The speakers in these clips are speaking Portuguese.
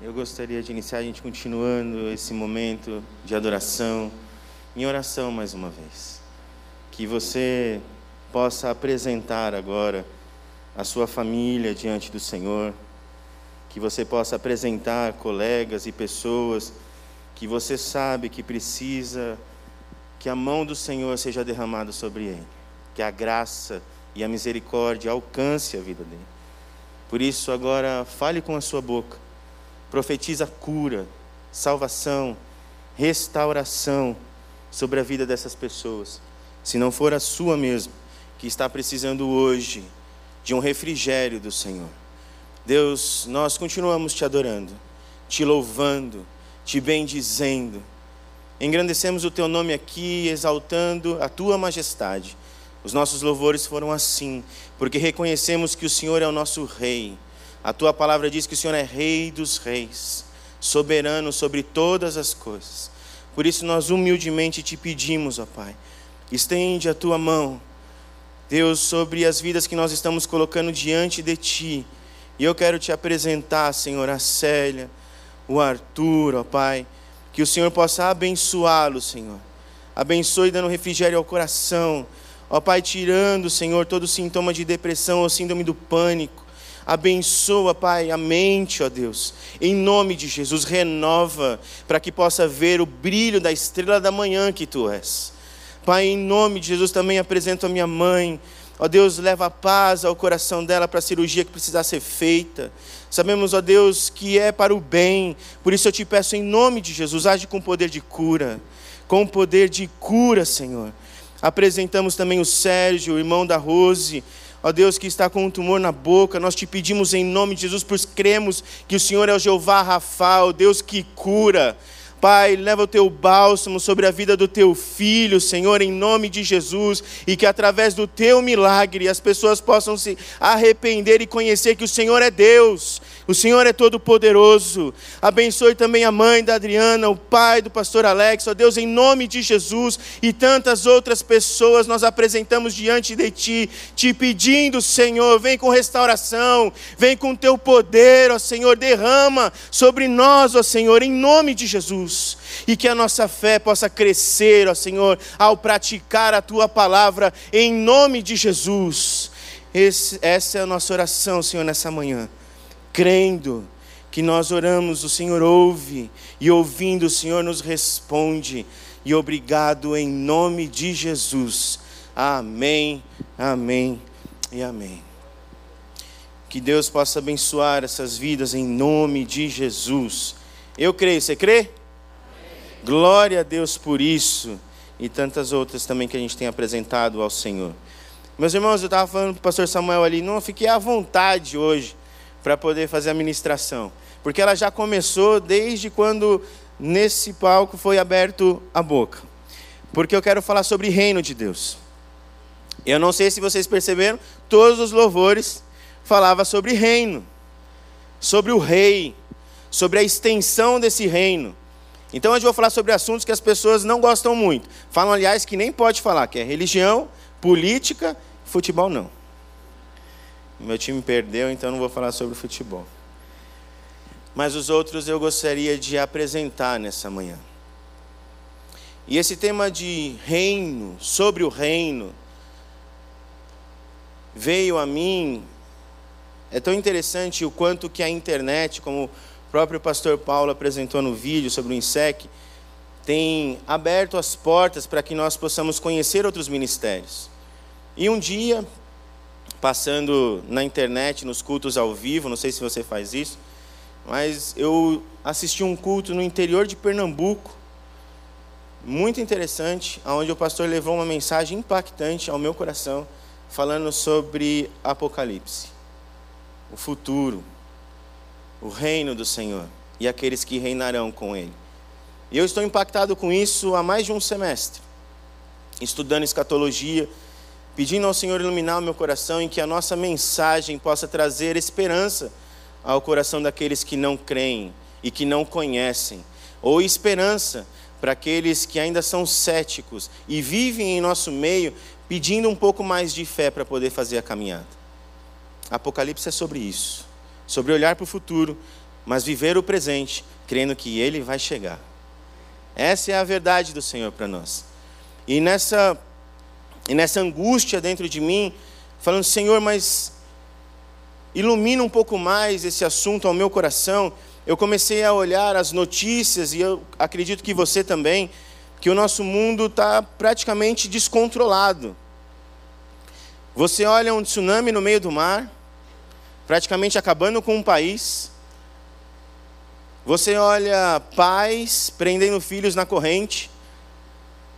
eu gostaria de iniciar a gente continuando esse momento de adoração, em oração mais uma vez. Que você possa apresentar agora a sua família diante do Senhor, que você possa apresentar colegas e pessoas que você sabe que precisa que a mão do Senhor seja derramada sobre ele, que a graça e a misericórdia alcance a vida dele. Por isso, agora, fale com a sua boca, profetiza cura, salvação, restauração sobre a vida dessas pessoas. Se não for a sua mesmo, que está precisando hoje de um refrigério do Senhor. Deus, nós continuamos te adorando, te louvando, te bendizendo. Engrandecemos o teu nome aqui, exaltando a tua majestade. Os nossos louvores foram assim, porque reconhecemos que o Senhor é o nosso Rei. A tua palavra diz que o Senhor é Rei dos Reis, soberano sobre todas as coisas. Por isso nós humildemente te pedimos, ó Pai, estende a tua mão, Deus, sobre as vidas que nós estamos colocando diante de ti. E eu quero te apresentar, Senhor, a Célia, o Arthur, ó Pai, que o Senhor possa abençoá-lo, Senhor. Abençoe dando refrigério ao coração Ó Pai, tirando, Senhor, todo sintoma de depressão ou síndrome do pânico. Abençoa, Pai, a mente, ó Deus. Em nome de Jesus, renova para que possa ver o brilho da estrela da manhã que tu és. Pai, em nome de Jesus, também apresento a minha mãe. Ó Deus, leva paz ao coração dela para a cirurgia que precisar ser feita. Sabemos, ó Deus, que é para o bem. Por isso eu te peço, em nome de Jesus, age com poder de cura. Com poder de cura, Senhor. Apresentamos também o Sérgio, o irmão da Rose, ó Deus que está com um tumor na boca, nós te pedimos em nome de Jesus, pois cremos que o Senhor é o Jeová Rafa, o Deus que cura. Pai, leva o teu bálsamo sobre a vida do teu filho, Senhor, em nome de Jesus, e que através do teu milagre as pessoas possam se arrepender e conhecer que o Senhor é Deus, o Senhor é todo-poderoso. Abençoe também a mãe da Adriana, o pai do pastor Alex, ó Deus, em nome de Jesus e tantas outras pessoas nós apresentamos diante de Ti, te pedindo, Senhor, vem com restauração, vem com Teu poder, ó Senhor, derrama sobre nós, ó Senhor, em nome de Jesus. E que a nossa fé possa crescer, ó Senhor, ao praticar a Tua palavra, em nome de Jesus. Esse, essa é a nossa oração, Senhor, nessa manhã crendo que nós oramos, o Senhor ouve, e ouvindo, o Senhor nos responde. E obrigado em nome de Jesus. Amém, amém e amém. Que Deus possa abençoar essas vidas em nome de Jesus. Eu creio, você crê? Amém. Glória a Deus por isso e tantas outras também que a gente tem apresentado ao Senhor. Meus irmãos, eu estava falando para o pastor Samuel ali, não fiquei à vontade hoje para poder fazer a ministração. Porque ela já começou desde quando nesse palco foi aberto a boca. Porque eu quero falar sobre reino de Deus. Eu não sei se vocês perceberam, todos os louvores falavam sobre reino, sobre o rei, sobre a extensão desse reino. Então hoje eu vou falar sobre assuntos que as pessoas não gostam muito. Falam, aliás, que nem pode falar, que é religião, política, futebol não. Meu time perdeu, então não vou falar sobre futebol. Mas os outros eu gostaria de apresentar nessa manhã. E esse tema de reino, sobre o reino, veio a mim. É tão interessante o quanto que a internet, como o próprio pastor Paulo apresentou no vídeo sobre o INSEC, tem aberto as portas para que nós possamos conhecer outros ministérios. E um dia, passando na internet, nos cultos ao vivo, não sei se você faz isso, mas eu assisti um culto no interior de Pernambuco, muito interessante, onde o pastor levou uma mensagem impactante ao meu coração, falando sobre Apocalipse, o futuro, o reino do Senhor e aqueles que reinarão com Ele. E eu estou impactado com isso há mais de um semestre, estudando escatologia, pedindo ao Senhor iluminar o meu coração e que a nossa mensagem possa trazer esperança ao coração daqueles que não creem e que não conhecem, ou esperança para aqueles que ainda são céticos e vivem em nosso meio pedindo um pouco mais de fé para poder fazer a caminhada. Apocalipse é sobre isso, sobre olhar para o futuro, mas viver o presente, crendo que Ele vai chegar. Essa é a verdade do Senhor para nós. E nessa, e nessa angústia dentro de mim, falando, Senhor, mas ilumina um pouco mais esse assunto ao meu coração. Eu comecei a olhar as notícias, e eu acredito que você também, que o nosso mundo está praticamente descontrolado. Você olha um tsunami no meio do mar, praticamente acabando com um país. Você olha pais prendendo filhos na corrente,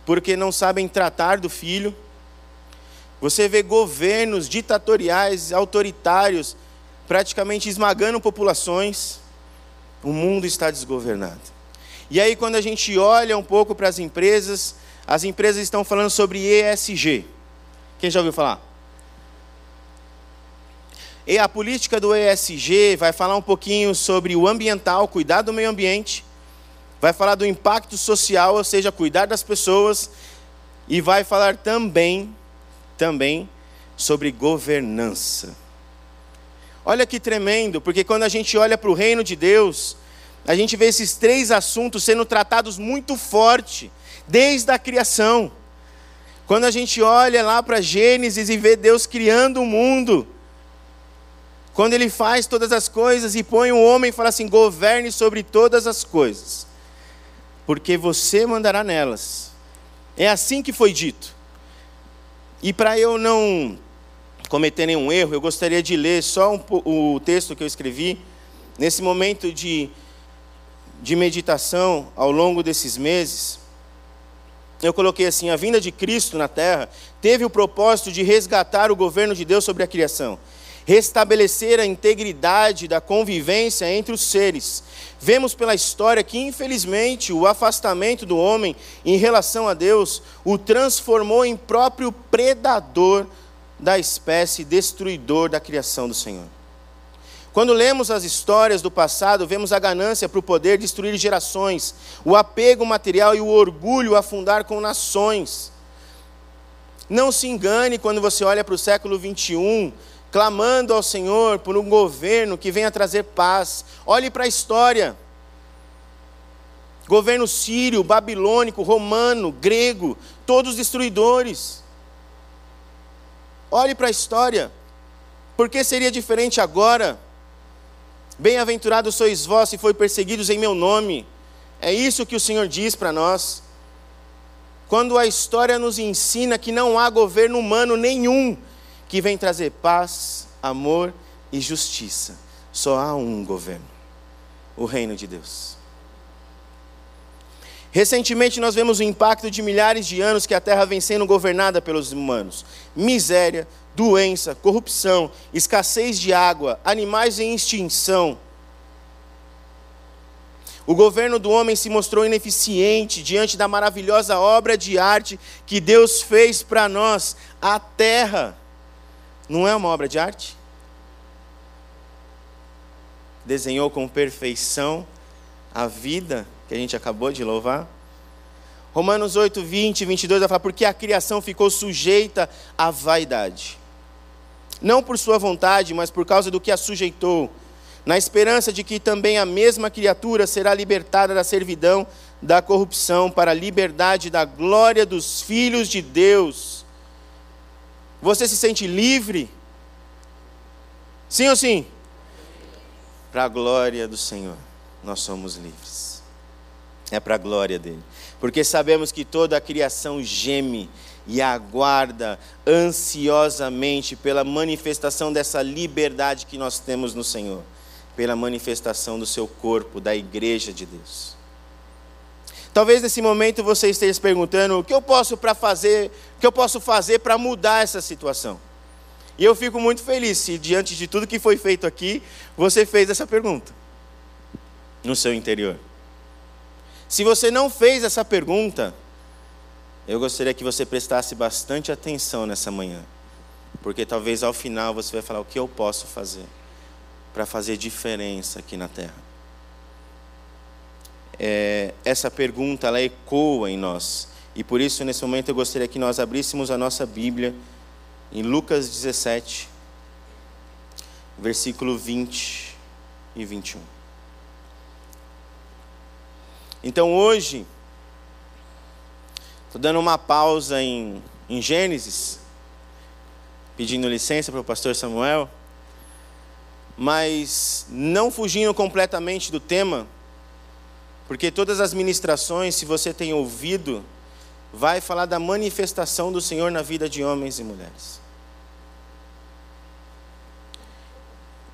porque não sabem tratar do filho. Você vê governos ditatoriais, autoritários, praticamente esmagando populações. O mundo está desgovernado. E aí, quando a gente olha um pouco para as empresas, as empresas estão falando sobre ESG. Quem já ouviu falar? E a política do ESG vai falar um pouquinho sobre o ambiental, cuidar do meio ambiente, vai falar do impacto social, ou seja, cuidar das pessoas, e vai falar também, também sobre governança. Olha que tremendo, porque quando a gente olha para o reino de Deus, a gente vê esses três assuntos sendo tratados muito forte, desde a criação. Quando a gente olha lá para Gênesis e vê Deus criando o mundo, quando ele faz todas as coisas e põe um homem e fala assim: governe sobre todas as coisas, porque você mandará nelas. É assim que foi dito. E para eu não cometer nenhum erro, eu gostaria de ler só um, o texto que eu escrevi nesse momento de, de meditação ao longo desses meses. Eu coloquei assim: a vinda de Cristo na terra teve o propósito de resgatar o governo de Deus sobre a criação restabelecer a integridade da convivência entre os seres. Vemos pela história que, infelizmente, o afastamento do homem em relação a Deus o transformou em próprio predador da espécie, destruidor da criação do Senhor. Quando lemos as histórias do passado, vemos a ganância para o poder destruir gerações, o apego material e o orgulho afundar com nações. Não se engane quando você olha para o século 21 clamando ao Senhor por um governo que venha trazer paz. Olhe para a história. Governo sírio, babilônico, romano, grego, todos destruidores. Olhe para a história. Por que seria diferente agora? Bem-aventurados sois vós se foi perseguidos em meu nome. É isso que o Senhor diz para nós. Quando a história nos ensina que não há governo humano nenhum que vem trazer paz, amor e justiça. Só há um governo: o reino de Deus. Recentemente nós vemos o impacto de milhares de anos que a terra vem sendo governada pelos humanos: miséria, doença, corrupção, escassez de água, animais em extinção. O governo do homem se mostrou ineficiente diante da maravilhosa obra de arte que Deus fez para nós, a terra. Não é uma obra de arte? Desenhou com perfeição a vida que a gente acabou de louvar? Romanos 8, 20 e 22 vai falar: porque a criação ficou sujeita à vaidade, não por sua vontade, mas por causa do que a sujeitou, na esperança de que também a mesma criatura será libertada da servidão da corrupção para a liberdade da glória dos filhos de Deus. Você se sente livre? Sim ou sim? Para a glória do Senhor, nós somos livres. É para a glória dele. Porque sabemos que toda a criação geme e aguarda ansiosamente pela manifestação dessa liberdade que nós temos no Senhor, pela manifestação do seu corpo, da igreja de Deus. Talvez nesse momento você esteja se perguntando o que eu posso para fazer, o que eu posso fazer para mudar essa situação. E eu fico muito feliz se diante de tudo que foi feito aqui, você fez essa pergunta no seu interior. Se você não fez essa pergunta, eu gostaria que você prestasse bastante atenção nessa manhã, porque talvez ao final você vai falar o que eu posso fazer para fazer diferença aqui na terra é, essa pergunta ela ecoa em nós. E por isso, nesse momento, eu gostaria que nós abríssemos a nossa Bíblia em Lucas 17, versículo 20 e 21. Então hoje, estou dando uma pausa em, em Gênesis, pedindo licença para o pastor Samuel, mas não fugindo completamente do tema, porque todas as ministrações, se você tem ouvido, vai falar da manifestação do Senhor na vida de homens e mulheres.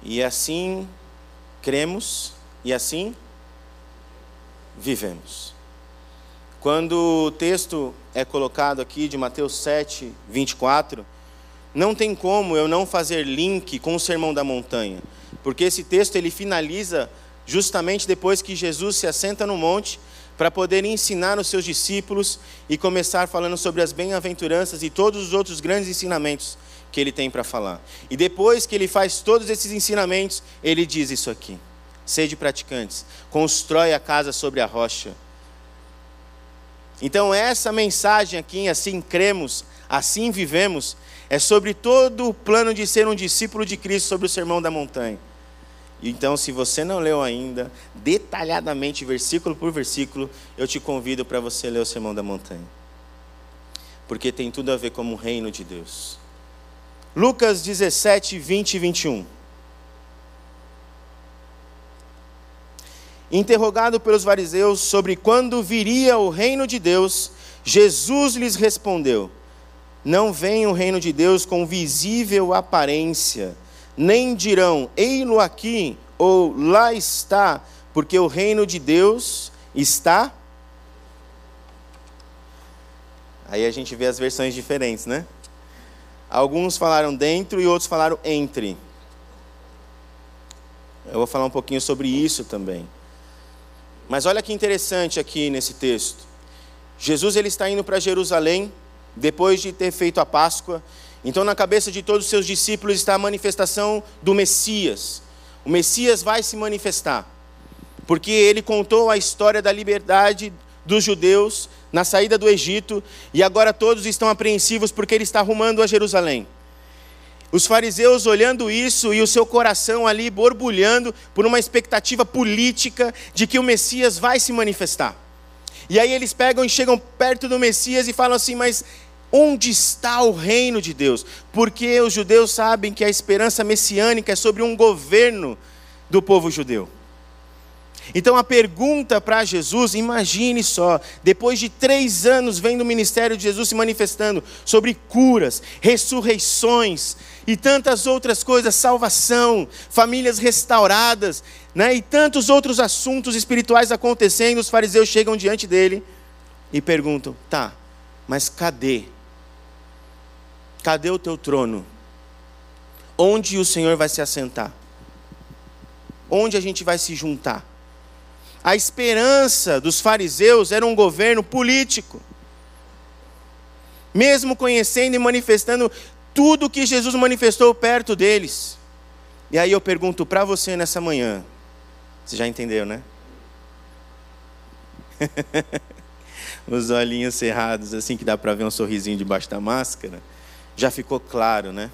E assim cremos e assim vivemos. Quando o texto é colocado aqui de Mateus 7, 24, não tem como eu não fazer link com o Sermão da Montanha, porque esse texto ele finaliza justamente depois que Jesus se assenta no monte para poder ensinar os seus discípulos e começar falando sobre as bem-aventuranças e todos os outros grandes ensinamentos que ele tem para falar. E depois que ele faz todos esses ensinamentos, ele diz isso aqui: Sede praticantes, constrói a casa sobre a rocha. Então, essa mensagem aqui, assim cremos, assim vivemos, é sobre todo o plano de ser um discípulo de Cristo sobre o sermão da montanha. Então, se você não leu ainda, detalhadamente, versículo por versículo, eu te convido para você ler o Sermão da Montanha. Porque tem tudo a ver com o reino de Deus. Lucas 17, 20 e 21. Interrogado pelos fariseus sobre quando viria o reino de Deus, Jesus lhes respondeu: Não vem o reino de Deus com visível aparência, nem dirão, ei-lo aqui ou lá está, porque o reino de Deus está. Aí a gente vê as versões diferentes, né? Alguns falaram dentro e outros falaram entre. Eu vou falar um pouquinho sobre isso também. Mas olha que interessante aqui nesse texto. Jesus ele está indo para Jerusalém depois de ter feito a Páscoa. Então na cabeça de todos os seus discípulos está a manifestação do Messias. O Messias vai se manifestar. Porque ele contou a história da liberdade dos judeus na saída do Egito, e agora todos estão apreensivos porque ele está rumando a Jerusalém. Os fariseus olhando isso e o seu coração ali borbulhando por uma expectativa política de que o Messias vai se manifestar. E aí eles pegam e chegam perto do Messias e falam assim: Mas onde está o reino de Deus? Porque os judeus sabem que a esperança messiânica é sobre um governo do povo judeu. Então a pergunta para Jesus, imagine só, depois de três anos vendo o ministério de Jesus se manifestando sobre curas, ressurreições e tantas outras coisas, salvação, famílias restauradas, né, e tantos outros assuntos espirituais acontecendo, os fariseus chegam diante dele e perguntam: tá, mas cadê? Cadê o teu trono? Onde o Senhor vai se assentar? Onde a gente vai se juntar? A esperança dos fariseus era um governo político. Mesmo conhecendo e manifestando tudo que Jesus manifestou perto deles. E aí eu pergunto para você nessa manhã, você já entendeu, né? Os olhinhos cerrados, assim que dá para ver um sorrisinho debaixo da máscara, já ficou claro, né?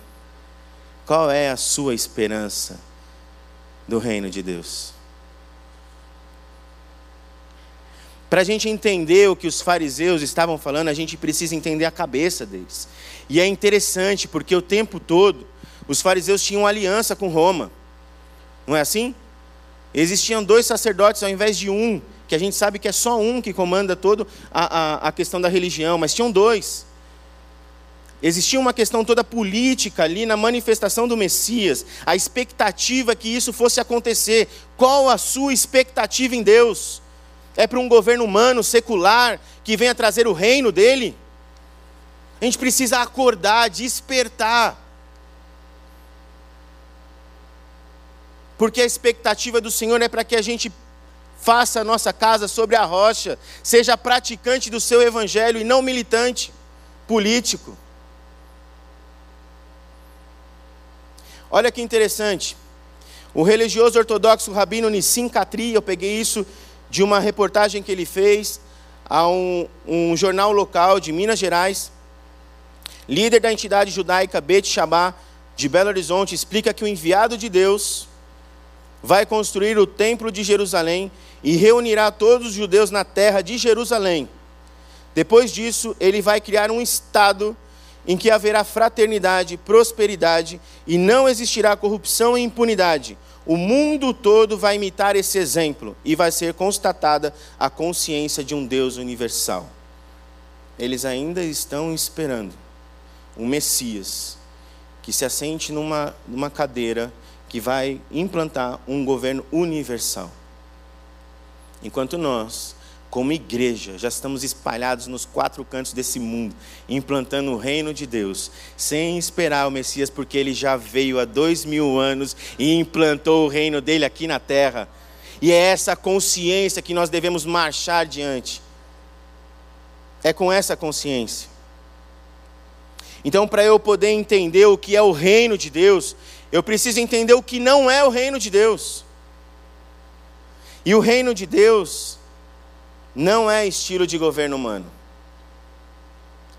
Qual é a sua esperança do reino de Deus? Para a gente entender o que os fariseus estavam falando, a gente precisa entender a cabeça deles. E é interessante, porque o tempo todo os fariseus tinham aliança com Roma. Não é assim? Existiam dois sacerdotes ao invés de um, que a gente sabe que é só um que comanda toda a, a, a questão da religião, mas tinham dois. Existia uma questão toda política ali na manifestação do Messias, a expectativa que isso fosse acontecer. Qual a sua expectativa em Deus? É para um governo humano, secular, que venha trazer o reino dele? A gente precisa acordar, despertar. Porque a expectativa do Senhor é para que a gente faça a nossa casa sobre a rocha, seja praticante do seu evangelho e não militante político. Olha que interessante. O religioso ortodoxo Rabino Nissim Katri, eu peguei isso de uma reportagem que ele fez a um, um jornal local de Minas Gerais. Líder da entidade judaica Bet Shabá de Belo Horizonte explica que o enviado de Deus vai construir o templo de Jerusalém e reunirá todos os judeus na terra de Jerusalém. Depois disso, ele vai criar um estado em que haverá fraternidade, prosperidade e não existirá corrupção e impunidade. O mundo todo vai imitar esse exemplo e vai ser constatada a consciência de um Deus universal. Eles ainda estão esperando um Messias que se assente numa, numa cadeira que vai implantar um governo universal. Enquanto nós, como igreja, já estamos espalhados nos quatro cantos desse mundo, implantando o reino de Deus, sem esperar o Messias, porque ele já veio há dois mil anos e implantou o reino dele aqui na terra. E é essa consciência que nós devemos marchar diante. É com essa consciência. Então, para eu poder entender o que é o reino de Deus, eu preciso entender o que não é o reino de Deus. E o reino de Deus não é estilo de governo humano.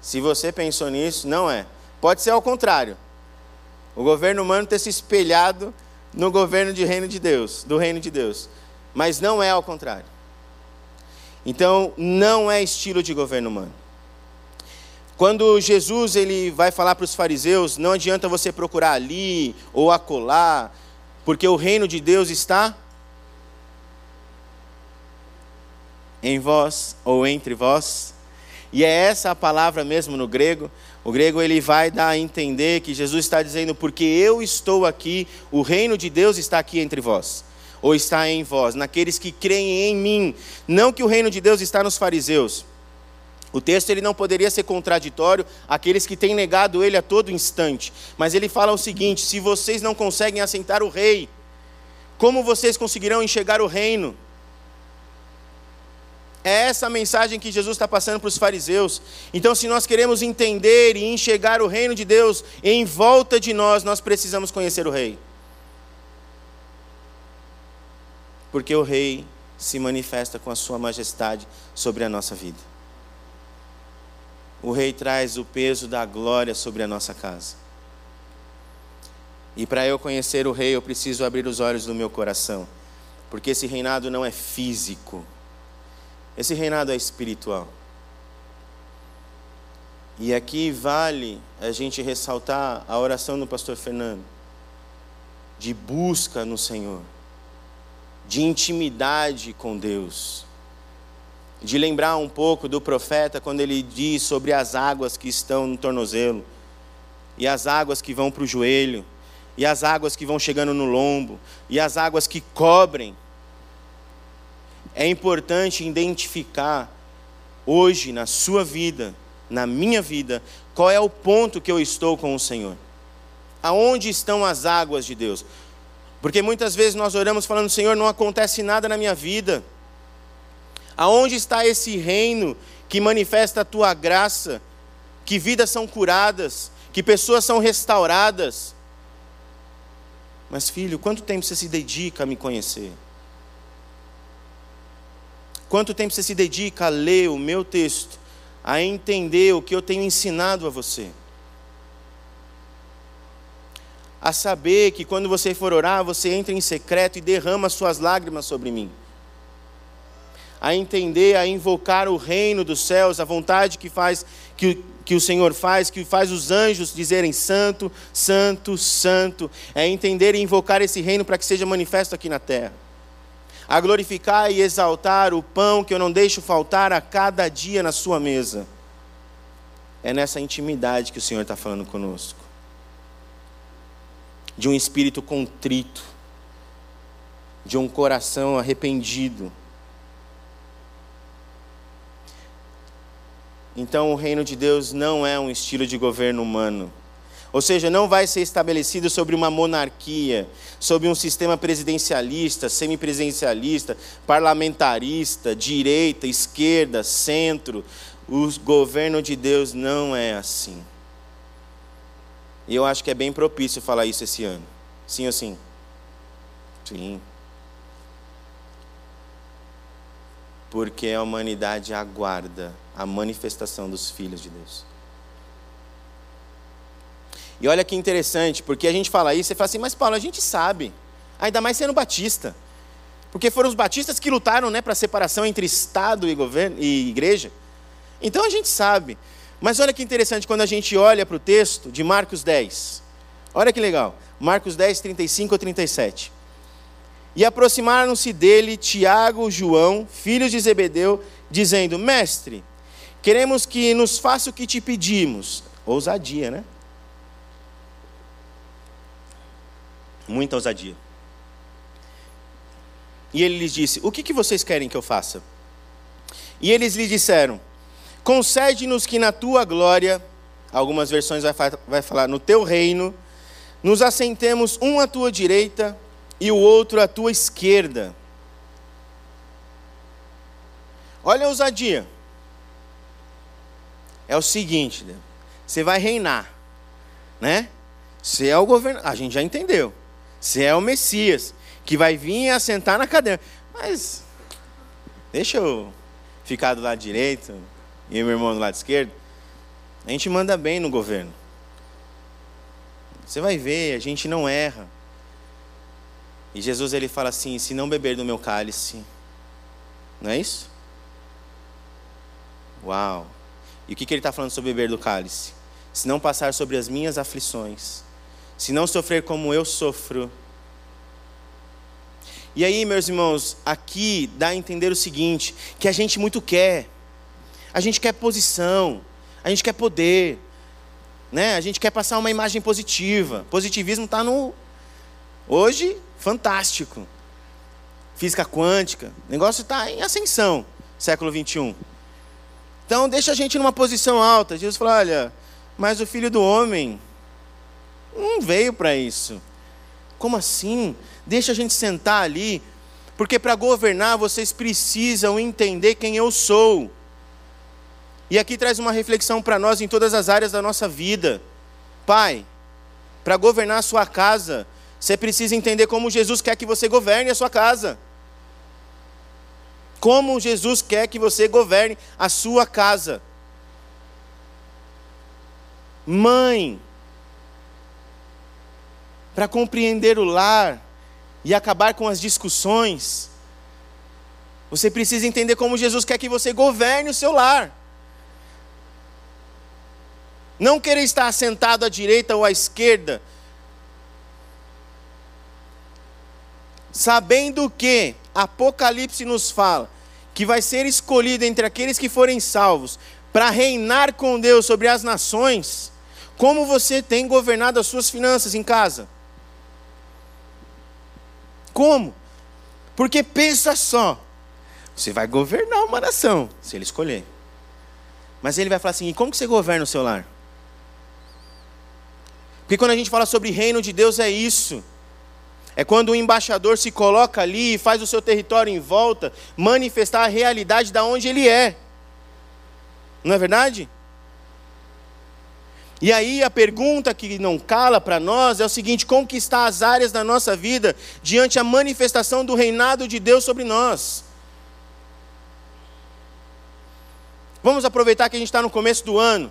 Se você pensou nisso, não é. Pode ser ao contrário. O governo humano ter se espelhado no governo de reino de Deus, do reino de Deus. Mas não é ao contrário. Então, não é estilo de governo humano. Quando Jesus ele vai falar para os fariseus, não adianta você procurar ali ou acolá, porque o reino de Deus está em vós ou entre vós. E é essa a palavra mesmo no grego. O grego ele vai dar a entender que Jesus está dizendo porque eu estou aqui, o reino de Deus está aqui entre vós, ou está em vós, naqueles que creem em mim. Não que o reino de Deus está nos fariseus. O texto ele não poderia ser contraditório àqueles que têm negado ele a todo instante. Mas ele fala o seguinte: se vocês não conseguem assentar o rei, como vocês conseguirão enxergar o reino? É essa a mensagem que Jesus está passando para os fariseus. Então, se nós queremos entender e enxergar o reino de Deus em volta de nós, nós precisamos conhecer o rei. Porque o rei se manifesta com a sua majestade sobre a nossa vida o Rei traz o peso da glória sobre a nossa casa. E para eu conhecer o Rei, eu preciso abrir os olhos do meu coração, porque esse reinado não é físico, esse reinado é espiritual. E aqui vale a gente ressaltar a oração do pastor Fernando, de busca no Senhor, de intimidade com Deus de lembrar um pouco do profeta quando ele diz sobre as águas que estão no tornozelo, e as águas que vão para o joelho, e as águas que vão chegando no lombo, e as águas que cobrem. É importante identificar hoje na sua vida, na minha vida, qual é o ponto que eu estou com o Senhor. Aonde estão as águas de Deus? Porque muitas vezes nós oramos falando, Senhor, não acontece nada na minha vida. Aonde está esse reino que manifesta a tua graça, que vidas são curadas, que pessoas são restauradas? Mas, filho, quanto tempo você se dedica a me conhecer? Quanto tempo você se dedica a ler o meu texto, a entender o que eu tenho ensinado a você? A saber que quando você for orar, você entra em secreto e derrama suas lágrimas sobre mim a entender, a invocar o reino dos céus, a vontade que faz que, que o Senhor faz, que faz os anjos dizerem santo, santo, santo, é entender e invocar esse reino para que seja manifesto aqui na terra. A glorificar e exaltar o pão que eu não deixo faltar a cada dia na sua mesa. É nessa intimidade que o Senhor está falando conosco. De um espírito contrito, de um coração arrependido Então, o reino de Deus não é um estilo de governo humano. Ou seja, não vai ser estabelecido sobre uma monarquia, sobre um sistema presidencialista, semipresidencialista, parlamentarista, direita, esquerda, centro. O governo de Deus não é assim. E eu acho que é bem propício falar isso esse ano. Sim ou sim? Sim. Porque a humanidade aguarda a manifestação dos filhos de Deus. E olha que interessante, porque a gente fala isso e fala assim, mas Paulo, a gente sabe. Ainda mais sendo batista. Porque foram os batistas que lutaram né, para a separação entre Estado e, governo, e igreja. Então a gente sabe. Mas olha que interessante quando a gente olha para o texto de Marcos 10. Olha que legal. Marcos 10, 35 a 37. E aproximaram-se dele Tiago, João, filhos de Zebedeu, dizendo: Mestre, queremos que nos faça o que te pedimos. Ousadia, né? Muita ousadia. E ele lhes disse: O que, que vocês querem que eu faça? E eles lhe disseram: Concede-nos que na tua glória, algumas versões vai, vai falar, no teu reino, nos assentemos um à tua direita e o outro à tua esquerda. Olha a ousadia. É o seguinte, você vai reinar, né? Você é o governador, a gente já entendeu. Você é o Messias que vai vir e assentar na cadeira. Mas deixa eu ficar do lado direito e meu irmão do lado esquerdo. A gente manda bem no governo. Você vai ver, a gente não erra. E Jesus ele fala assim: se não beber do meu cálice, não é isso? Uau! E o que, que ele está falando sobre beber do cálice? Se não passar sobre as minhas aflições, se não sofrer como eu sofro, e aí, meus irmãos, aqui dá a entender o seguinte: que a gente muito quer. A gente quer posição, a gente quer poder, né? A gente quer passar uma imagem positiva. Positivismo está no hoje fantástico. Física quântica, o negócio está em ascensão, século 21. Então deixa a gente numa posição alta. Jesus falou: olha, mas o filho do homem não veio para isso. Como assim? Deixa a gente sentar ali, porque para governar vocês precisam entender quem eu sou. E aqui traz uma reflexão para nós em todas as áreas da nossa vida. Pai, para governar a sua casa, você precisa entender como Jesus quer que você governe a sua casa. Como Jesus quer que você governe a sua casa. Mãe, para compreender o lar, e acabar com as discussões, você precisa entender como Jesus quer que você governe o seu lar. Não querer estar sentado à direita ou à esquerda, sabendo que Apocalipse nos fala que vai ser escolhido entre aqueles que forem salvos para reinar com Deus sobre as nações, como você tem governado as suas finanças em casa? Como? Porque pensa só, você vai governar uma nação, se ele escolher. Mas ele vai falar assim: e como que você governa o seu lar? Porque quando a gente fala sobre reino de Deus, é isso. É quando o embaixador se coloca ali e faz o seu território em volta manifestar a realidade da onde ele é. Não é verdade? E aí a pergunta que não cala para nós é o seguinte: conquistar as áreas da nossa vida diante a manifestação do reinado de Deus sobre nós. Vamos aproveitar que a gente está no começo do ano.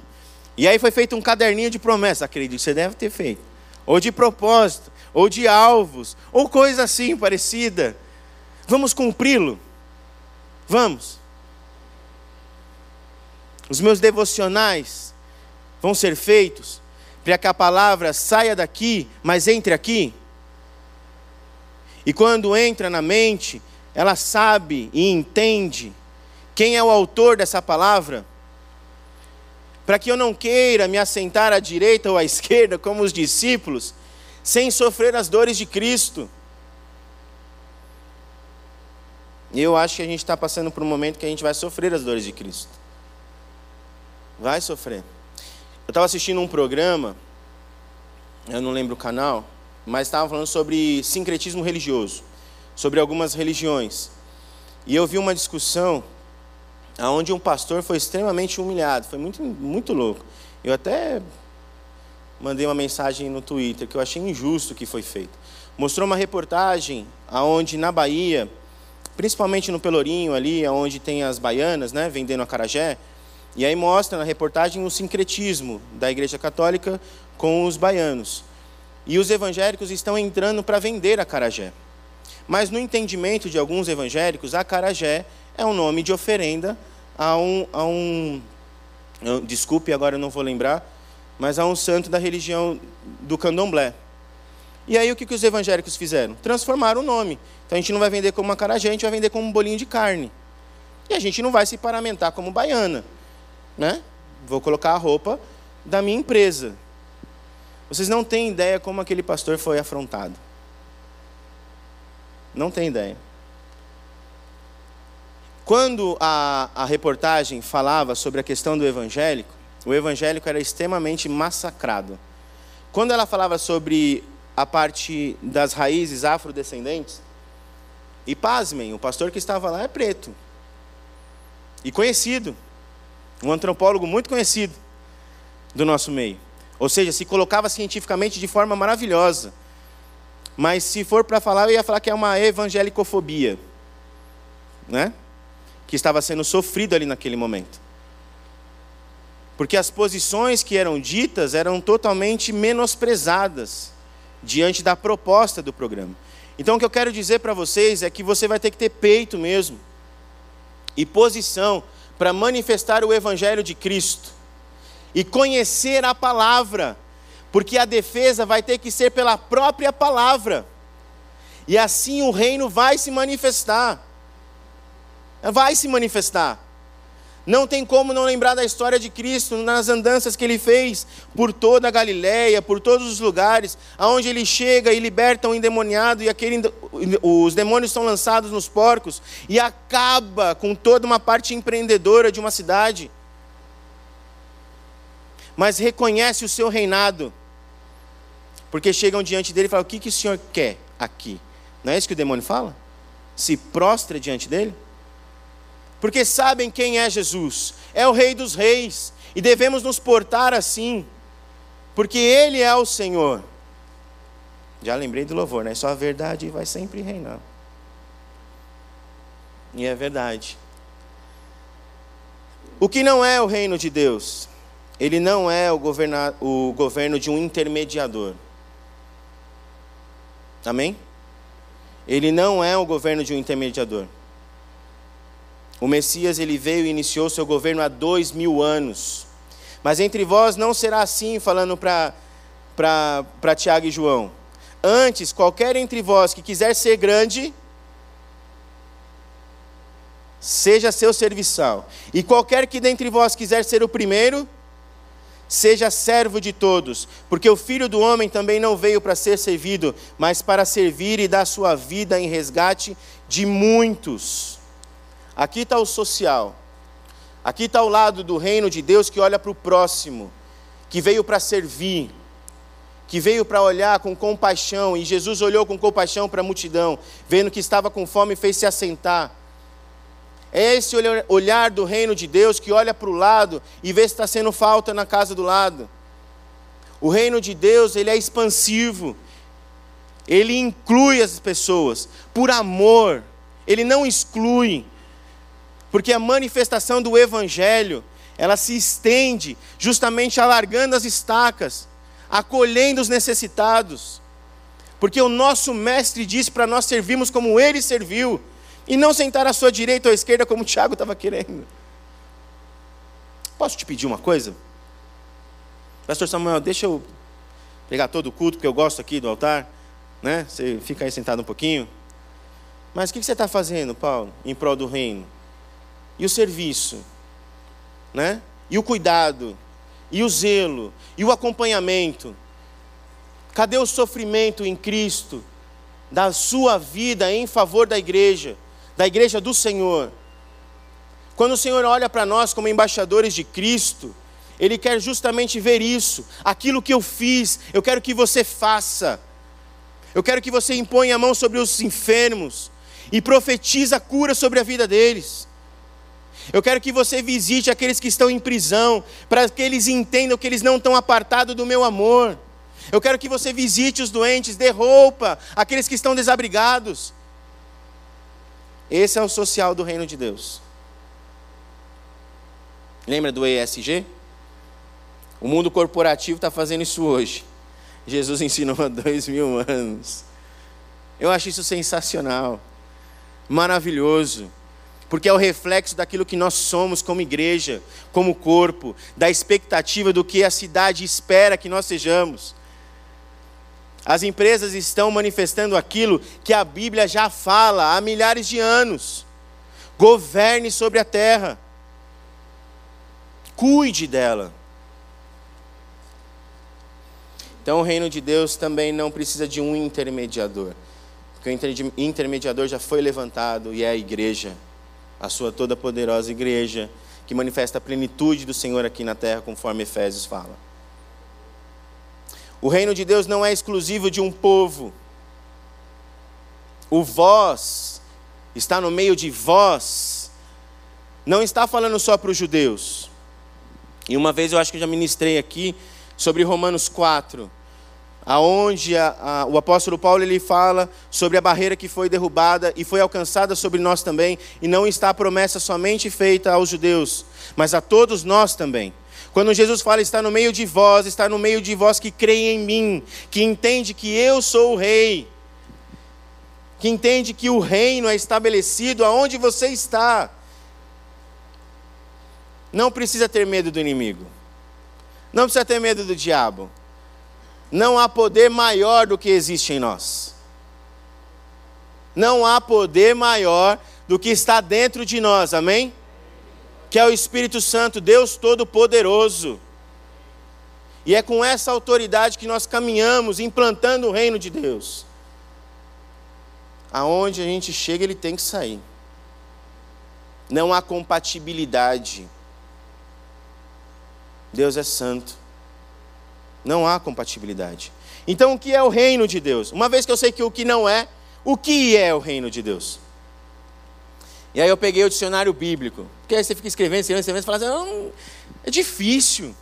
E aí foi feito um caderninho de promessas, acredito que você deve ter feito. Ou de propósito, ou de alvos, ou coisa assim parecida. Vamos cumpri-lo? Vamos. Os meus devocionais vão ser feitos para que a palavra saia daqui, mas entre aqui. E quando entra na mente, ela sabe e entende quem é o autor dessa palavra. Para que eu não queira me assentar à direita ou à esquerda, como os discípulos, sem sofrer as dores de Cristo. Eu acho que a gente está passando por um momento que a gente vai sofrer as dores de Cristo. Vai sofrer. Eu estava assistindo um programa, eu não lembro o canal, mas estava falando sobre sincretismo religioso, sobre algumas religiões. E eu vi uma discussão onde um pastor foi extremamente humilhado, foi muito, muito louco. Eu até mandei uma mensagem no Twitter que eu achei injusto o que foi feito. Mostrou uma reportagem aonde na Bahia, principalmente no Pelourinho ali, onde tem as baianas, né, vendendo acarajé, e aí mostra na reportagem o sincretismo da Igreja Católica com os baianos. E os evangélicos estão entrando para vender a carajé. Mas no entendimento de alguns evangélicos, a carajé é um nome de oferenda a um, a um desculpe, agora eu não vou lembrar, mas a um santo da religião do candomblé. E aí o que, que os evangélicos fizeram? Transformaram o nome. Então a gente não vai vender como uma carajé, a gente vai vender como um bolinho de carne. E a gente não vai se paramentar como baiana. Né? Vou colocar a roupa da minha empresa. Vocês não têm ideia como aquele pastor foi afrontado. Não tem ideia. Quando a, a reportagem falava sobre a questão do evangélico, o evangélico era extremamente massacrado. Quando ela falava sobre a parte das raízes afrodescendentes, e pasmem, o pastor que estava lá é preto. E conhecido. Um antropólogo muito conhecido do nosso meio. Ou seja, se colocava cientificamente de forma maravilhosa. Mas se for para falar, eu ia falar que é uma evangelicofobia. Né? Que estava sendo sofrido ali naquele momento. Porque as posições que eram ditas eram totalmente menosprezadas diante da proposta do programa. Então, o que eu quero dizer para vocês é que você vai ter que ter peito mesmo e posição para manifestar o Evangelho de Cristo e conhecer a palavra, porque a defesa vai ter que ser pela própria palavra, e assim o reino vai se manifestar. Vai se manifestar. Não tem como não lembrar da história de Cristo nas andanças que ele fez por toda a Galiléia, por todos os lugares, aonde ele chega e liberta um endemoniado e aquele, os demônios são lançados nos porcos e acaba com toda uma parte empreendedora de uma cidade. Mas reconhece o seu reinado, porque chegam diante dele e falam: O que, que o senhor quer aqui? Não é isso que o demônio fala? Se prostra diante dele? porque sabem quem é Jesus. É o Rei dos Reis e devemos nos portar assim, porque Ele é o Senhor. Já lembrei do louvor, né? Só a verdade vai sempre reinar. E é verdade. O que não é o reino de Deus? Ele não é o, governa, o governo de um intermediador. Amém? Ele não é o governo de um intermediador. O Messias ele veio e iniciou seu governo há dois mil anos. Mas entre vós não será assim, falando para Tiago e João. Antes, qualquer entre vós que quiser ser grande, seja seu serviçal. E qualquer que dentre vós quiser ser o primeiro, seja servo de todos. Porque o filho do homem também não veio para ser servido, mas para servir e dar sua vida em resgate de muitos. Aqui está o social. Aqui está o lado do reino de Deus que olha para o próximo, que veio para servir, que veio para olhar com compaixão. E Jesus olhou com compaixão para a multidão, vendo que estava com fome, fez se assentar. É esse olhar do reino de Deus que olha para o lado e vê se está sendo falta na casa do lado. O reino de Deus, ele é expansivo. Ele inclui as pessoas por amor. Ele não exclui. Porque a manifestação do evangelho, ela se estende justamente alargando as estacas, acolhendo os necessitados. Porque o nosso mestre disse para nós servirmos como ele serviu, e não sentar à sua direita ou à esquerda como o Tiago estava querendo. Posso te pedir uma coisa? Pastor Samuel, deixa eu pegar todo o culto, porque eu gosto aqui do altar. Né? Você fica aí sentado um pouquinho. Mas o que você está fazendo, Paulo, em prol do reino? e o serviço, né? E o cuidado, e o zelo, e o acompanhamento. Cadê o sofrimento em Cristo da sua vida em favor da igreja, da igreja do Senhor? Quando o Senhor olha para nós como embaixadores de Cristo, Ele quer justamente ver isso. Aquilo que eu fiz, eu quero que você faça. Eu quero que você imponha a mão sobre os enfermos e profetiza a cura sobre a vida deles. Eu quero que você visite aqueles que estão em prisão, para que eles entendam que eles não estão apartados do meu amor. Eu quero que você visite os doentes, dê roupa àqueles que estão desabrigados. Esse é o social do reino de Deus. Lembra do ESG? O mundo corporativo está fazendo isso hoje. Jesus ensinou há dois mil anos. Eu acho isso sensacional, maravilhoso, porque é o reflexo daquilo que nós somos como igreja, como corpo, da expectativa do que a cidade espera que nós sejamos. As empresas estão manifestando aquilo que a Bíblia já fala há milhares de anos. Governe sobre a terra. Cuide dela. Então, o reino de Deus também não precisa de um intermediador. Porque o intermediador já foi levantado e é a igreja, a sua toda poderosa igreja, que manifesta a plenitude do Senhor aqui na terra, conforme Efésios fala. O reino de Deus não é exclusivo de um povo. O vós está no meio de vós. Não está falando só para os judeus. E uma vez eu acho que eu já ministrei aqui sobre Romanos 4, aonde a, a, o apóstolo Paulo ele fala sobre a barreira que foi derrubada e foi alcançada sobre nós também, e não está a promessa somente feita aos judeus, mas a todos nós também. Quando Jesus fala, está no meio de vós, está no meio de vós que creem em mim, que entende que eu sou o rei, que entende que o reino é estabelecido aonde você está. Não precisa ter medo do inimigo, não precisa ter medo do diabo. Não há poder maior do que existe em nós. Não há poder maior do que está dentro de nós, amém? que é o Espírito Santo, Deus Todo-Poderoso. E é com essa autoridade que nós caminhamos, implantando o reino de Deus. Aonde a gente chega, ele tem que sair. Não há compatibilidade. Deus é santo. Não há compatibilidade. Então, o que é o reino de Deus? Uma vez que eu sei que o que não é, o que é o reino de Deus? E aí eu peguei o dicionário bíblico. Porque aí você fica escrevendo, escrevendo, escrevendo, e fala assim, não, é difícil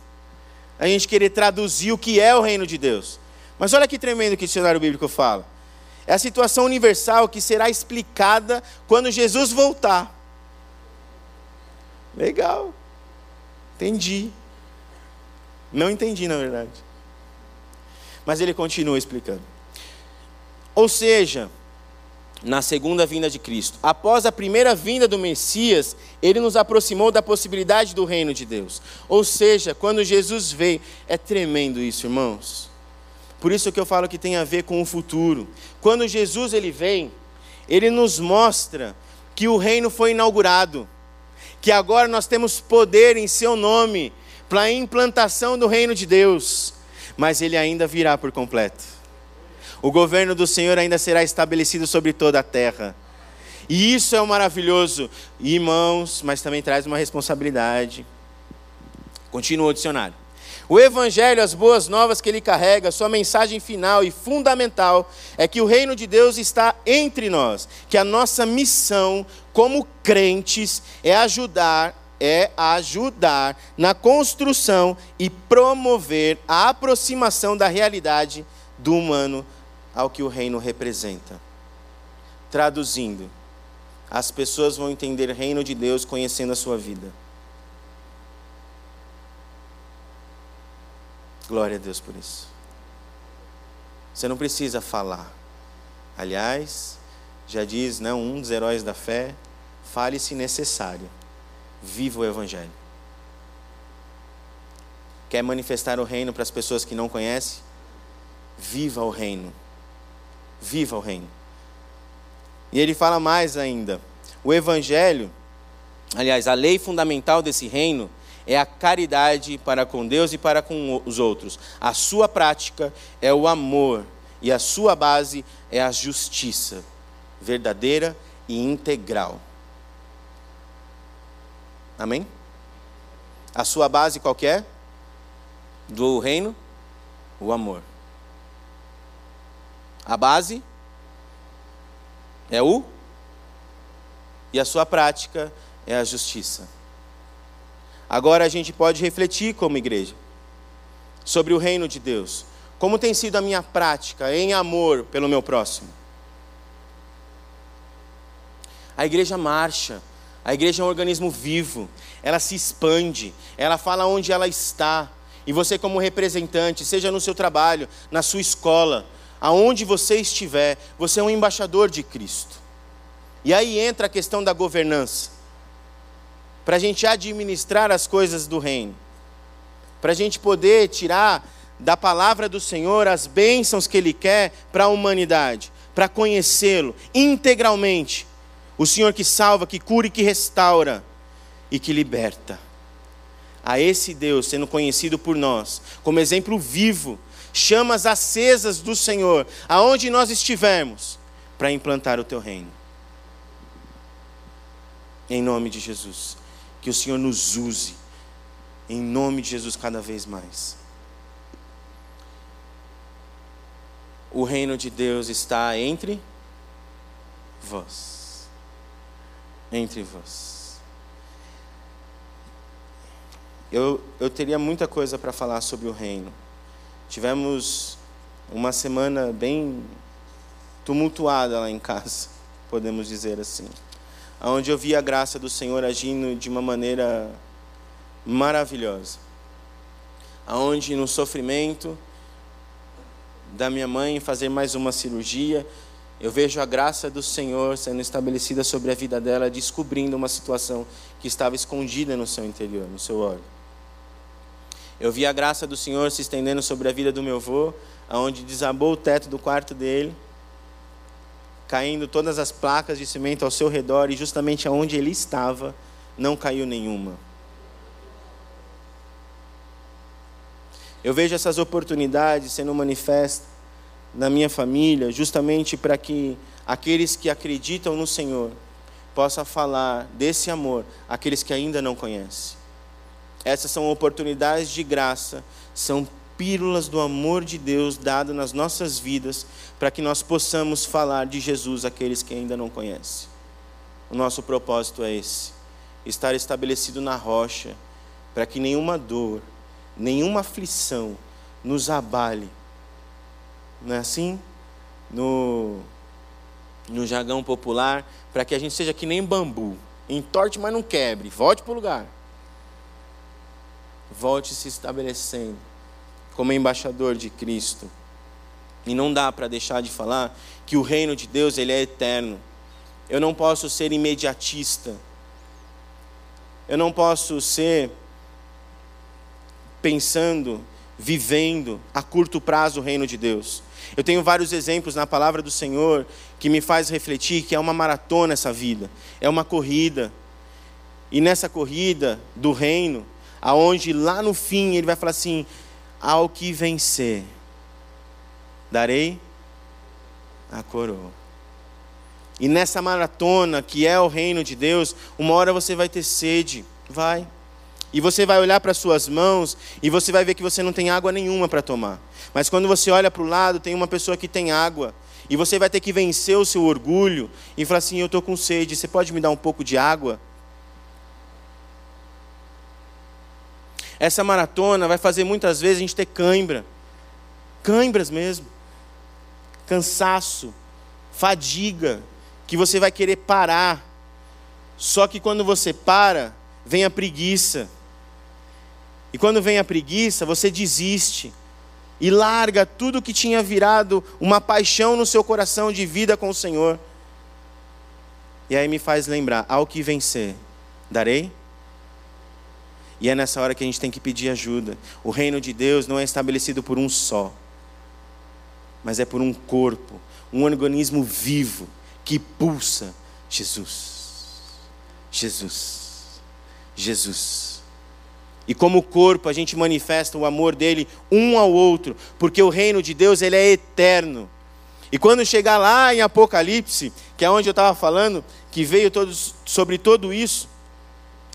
a gente querer traduzir o que é o reino de Deus. Mas olha que tremendo que o dicionário bíblico fala. É a situação universal que será explicada quando Jesus voltar. Legal. Entendi. Não entendi, na verdade. Mas ele continua explicando. Ou seja, na segunda vinda de Cristo. Após a primeira vinda do Messias, ele nos aproximou da possibilidade do reino de Deus. Ou seja, quando Jesus veio, é tremendo isso, irmãos. Por isso que eu falo que tem a ver com o futuro. Quando Jesus ele vem, ele nos mostra que o reino foi inaugurado, que agora nós temos poder em seu nome para a implantação do reino de Deus, mas ele ainda virá por completo o governo do Senhor ainda será estabelecido sobre toda a terra. E isso é o maravilhoso, irmãos, mas também traz uma responsabilidade. Continua o dicionário. O Evangelho, as boas novas que ele carrega, sua mensagem final e fundamental é que o reino de Deus está entre nós, que a nossa missão como crentes é ajudar, é ajudar na construção e promover a aproximação da realidade do humano ao que o reino representa. Traduzindo, as pessoas vão entender o reino de Deus conhecendo a sua vida. Glória a Deus por isso. Você não precisa falar. Aliás, já diz não, um dos heróis da fé, fale se necessário. Viva o Evangelho. Quer manifestar o reino para as pessoas que não conhecem? Viva o reino viva o reino. E ele fala mais ainda: o evangelho, aliás, a lei fundamental desse reino é a caridade para com Deus e para com os outros. A sua prática é o amor e a sua base é a justiça verdadeira e integral. Amém? A sua base qual é? Do reino? O amor. A base é o e a sua prática é a justiça. Agora a gente pode refletir como igreja sobre o reino de Deus. Como tem sido a minha prática em amor pelo meu próximo? A igreja marcha, a igreja é um organismo vivo, ela se expande, ela fala onde ela está, E você, como representante, seja no seu trabalho, na sua escola, aonde você estiver, você é um embaixador de Cristo. E aí entra a questão da governança. Para a gente administrar as coisas do reino. Para a gente poder tirar da palavra do Senhor as bênçãos que Ele quer para a humanidade. Para conhecê-lo integralmente. O Senhor que salva, que cura e que restaura. E que liberta. A esse Deus, sendo conhecido por nós, como exemplo vivo, chamas acesas do Senhor, aonde nós estivermos, para implantar o teu reino em nome de Jesus. Que o Senhor nos use, em nome de Jesus, cada vez mais. O reino de Deus está entre vós. Entre vós. Eu, eu teria muita coisa para falar sobre o reino. Tivemos uma semana bem tumultuada lá em casa, podemos dizer assim onde eu vi a graça do Senhor agindo de uma maneira maravilhosa. Aonde no sofrimento da minha mãe fazer mais uma cirurgia, eu vejo a graça do Senhor sendo estabelecida sobre a vida dela, descobrindo uma situação que estava escondida no seu interior, no seu óleo. Eu vi a graça do Senhor se estendendo sobre a vida do meu avô, aonde desabou o teto do quarto dele caindo todas as placas de cimento ao seu redor e justamente aonde ele estava não caiu nenhuma. Eu vejo essas oportunidades sendo manifestas na minha família, justamente para que aqueles que acreditam no Senhor possam falar desse amor àqueles que ainda não conhecem. Essas são oportunidades de graça, são pílulas do amor de Deus dado nas nossas vidas, para que nós possamos falar de Jesus àqueles que ainda não conhecem. O nosso propósito é esse: estar estabelecido na rocha, para que nenhuma dor, nenhuma aflição nos abale. Não é assim? No, no jargão popular, para que a gente seja que nem bambu, entorte, mas não quebre, volte para o lugar. Volte se estabelecendo como embaixador de Cristo. E não dá para deixar de falar que o reino de Deus ele é eterno. Eu não posso ser imediatista. Eu não posso ser pensando, vivendo a curto prazo o reino de Deus. Eu tenho vários exemplos na palavra do Senhor que me faz refletir que é uma maratona essa vida, é uma corrida. E nessa corrida do reino, aonde lá no fim ele vai falar assim: ao que vencer, darei a coroa. E nessa maratona que é o reino de Deus, uma hora você vai ter sede, vai. E você vai olhar para suas mãos e você vai ver que você não tem água nenhuma para tomar. Mas quando você olha para o lado, tem uma pessoa que tem água. E você vai ter que vencer o seu orgulho e falar assim: Eu estou com sede, você pode me dar um pouco de água? Essa maratona vai fazer muitas vezes a gente ter cãibra. Cãibras mesmo. Cansaço, fadiga, que você vai querer parar. Só que quando você para, vem a preguiça. E quando vem a preguiça, você desiste e larga tudo que tinha virado uma paixão no seu coração de vida com o Senhor. E aí me faz lembrar: ao que vencer, darei e é nessa hora que a gente tem que pedir ajuda. O reino de Deus não é estabelecido por um só, mas é por um corpo, um organismo vivo que pulsa Jesus. Jesus. Jesus. E como corpo a gente manifesta o amor dele um ao outro, porque o reino de Deus ele é eterno. E quando chegar lá em Apocalipse, que é onde eu estava falando, que veio todos, sobre tudo isso,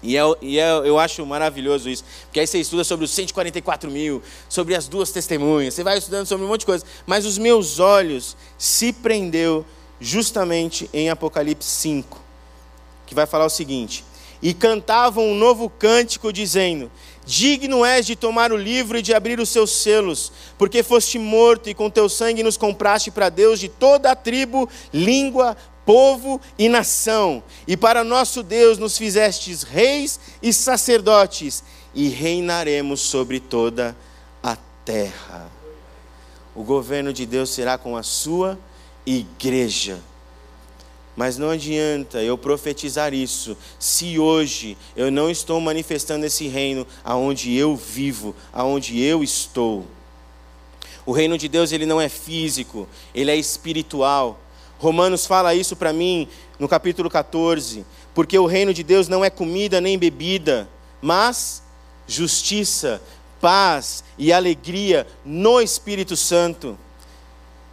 e, é, e é, eu acho maravilhoso isso, porque aí você estuda sobre os 144 mil, sobre as duas testemunhas, você vai estudando sobre um monte de coisa, mas os meus olhos se prendeu justamente em Apocalipse 5, que vai falar o seguinte: E cantavam um novo cântico, dizendo: Digno és de tomar o livro e de abrir os seus selos, porque foste morto e com teu sangue nos compraste para Deus de toda a tribo, língua, povo e nação, e para nosso Deus nos fizestes reis e sacerdotes, e reinaremos sobre toda a terra. O governo de Deus será com a sua igreja. Mas não adianta eu profetizar isso se hoje eu não estou manifestando esse reino aonde eu vivo, aonde eu estou. O reino de Deus ele não é físico, ele é espiritual. Romanos fala isso para mim no capítulo 14, porque o reino de Deus não é comida nem bebida, mas justiça, paz e alegria no Espírito Santo.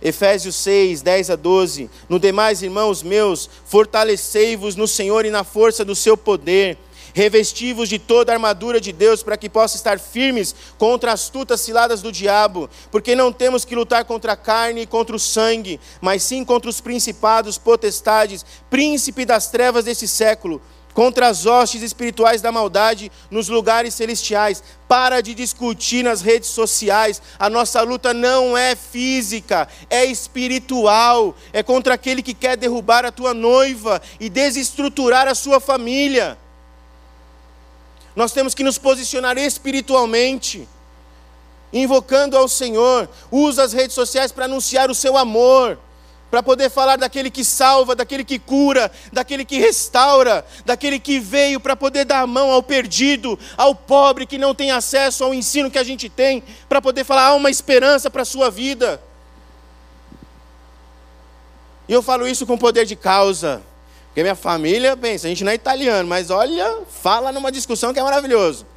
Efésios 6, 10 a 12. No demais, irmãos meus, fortalecei-vos no Senhor e na força do seu poder. Revesti-vos de toda a armadura de Deus para que possa estar firmes contra as astutas ciladas do diabo, porque não temos que lutar contra a carne e contra o sangue, mas sim contra os principados, potestades, príncipe das trevas desse século contra as hostes espirituais da maldade nos lugares celestiais. Para de discutir nas redes sociais. A nossa luta não é física, é espiritual. É contra aquele que quer derrubar a tua noiva e desestruturar a sua família. Nós temos que nos posicionar espiritualmente, invocando ao Senhor. Usa as redes sociais para anunciar o seu amor para poder falar daquele que salva, daquele que cura, daquele que restaura, daquele que veio para poder dar a mão ao perdido, ao pobre que não tem acesso ao ensino que a gente tem, para poder falar, há uma esperança para a sua vida. E eu falo isso com poder de causa, porque minha família, pensa, a gente não é italiano, mas olha, fala numa discussão que é maravilhoso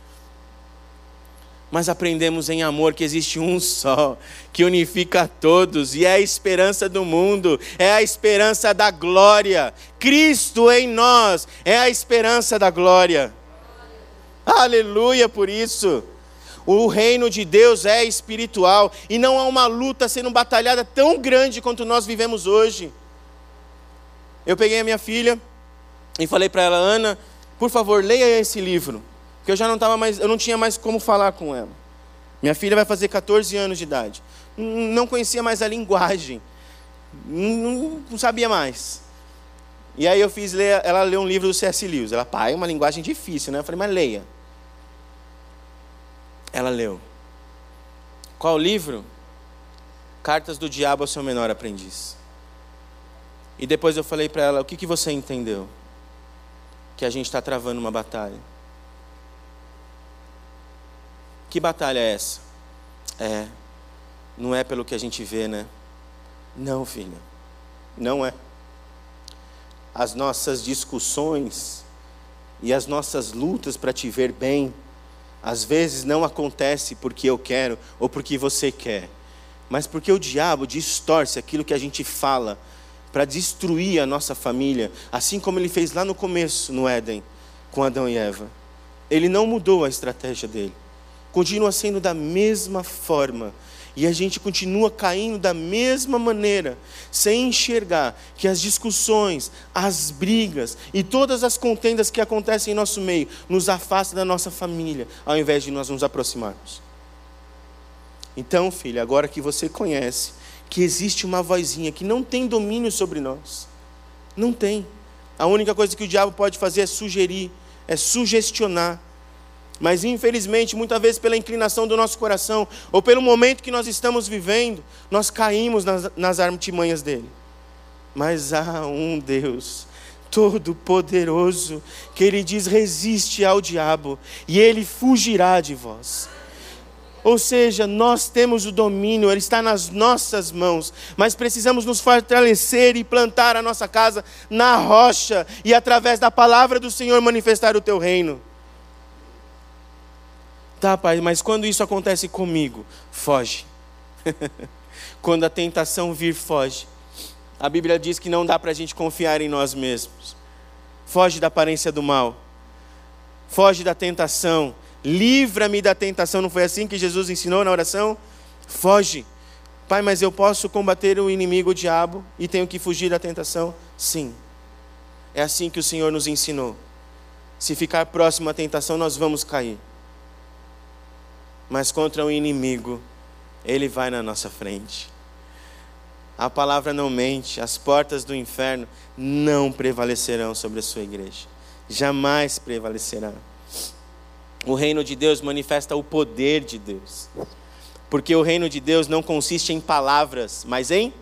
mas aprendemos em amor que existe um só, que unifica todos, e é a esperança do mundo, é a esperança da glória. Cristo em nós é a esperança da glória. Aleluia por isso. O reino de Deus é espiritual e não há uma luta sendo batalhada tão grande quanto nós vivemos hoje. Eu peguei a minha filha e falei para ela, Ana, por favor, leia esse livro porque eu já não tava mais, eu não tinha mais como falar com ela. Minha filha vai fazer 14 anos de idade. Não conhecia mais a linguagem. Não, sabia mais. E aí eu fiz ler, ela leu um livro do C.S. Lewis. Ela, pai, é uma linguagem difícil, né? Eu falei, mas leia. Ela leu. Qual livro? Cartas do Diabo ao seu menor aprendiz. E depois eu falei para ela, o que, que você entendeu? Que a gente está travando uma batalha. Que batalha é essa? É, não é pelo que a gente vê, né? Não, filha, não é. As nossas discussões e as nossas lutas para te ver bem, às vezes não acontece porque eu quero ou porque você quer, mas porque o diabo distorce aquilo que a gente fala para destruir a nossa família, assim como ele fez lá no começo, no Éden, com Adão e Eva. Ele não mudou a estratégia dele continua sendo da mesma forma. E a gente continua caindo da mesma maneira, sem enxergar que as discussões, as brigas e todas as contendas que acontecem em nosso meio nos afastam da nossa família, ao invés de nós nos aproximarmos. Então, filha, agora que você conhece que existe uma vozinha que não tem domínio sobre nós, não tem. A única coisa que o diabo pode fazer é sugerir, é sugestionar, mas infelizmente, muitas vezes pela inclinação do nosso coração, ou pelo momento que nós estamos vivendo, nós caímos nas, nas artimanhas dele. Mas há um Deus todo-poderoso, que ele diz: resiste ao diabo, e ele fugirá de vós. Ou seja, nós temos o domínio, ele está nas nossas mãos, mas precisamos nos fortalecer e plantar a nossa casa na rocha, e através da palavra do Senhor manifestar o teu reino. Tá, pai, mas quando isso acontece comigo, foge. quando a tentação vir, foge. A Bíblia diz que não dá para a gente confiar em nós mesmos. Foge da aparência do mal. Foge da tentação. Livra-me da tentação. Não foi assim que Jesus ensinou na oração? Foge. Pai, mas eu posso combater o inimigo, o diabo, e tenho que fugir da tentação? Sim. É assim que o Senhor nos ensinou. Se ficar próximo à tentação, nós vamos cair mas contra o inimigo, ele vai na nossa frente. A palavra não mente, as portas do inferno não prevalecerão sobre a sua igreja, jamais prevalecerá. O reino de Deus manifesta o poder de Deus. Porque o reino de Deus não consiste em palavras, mas em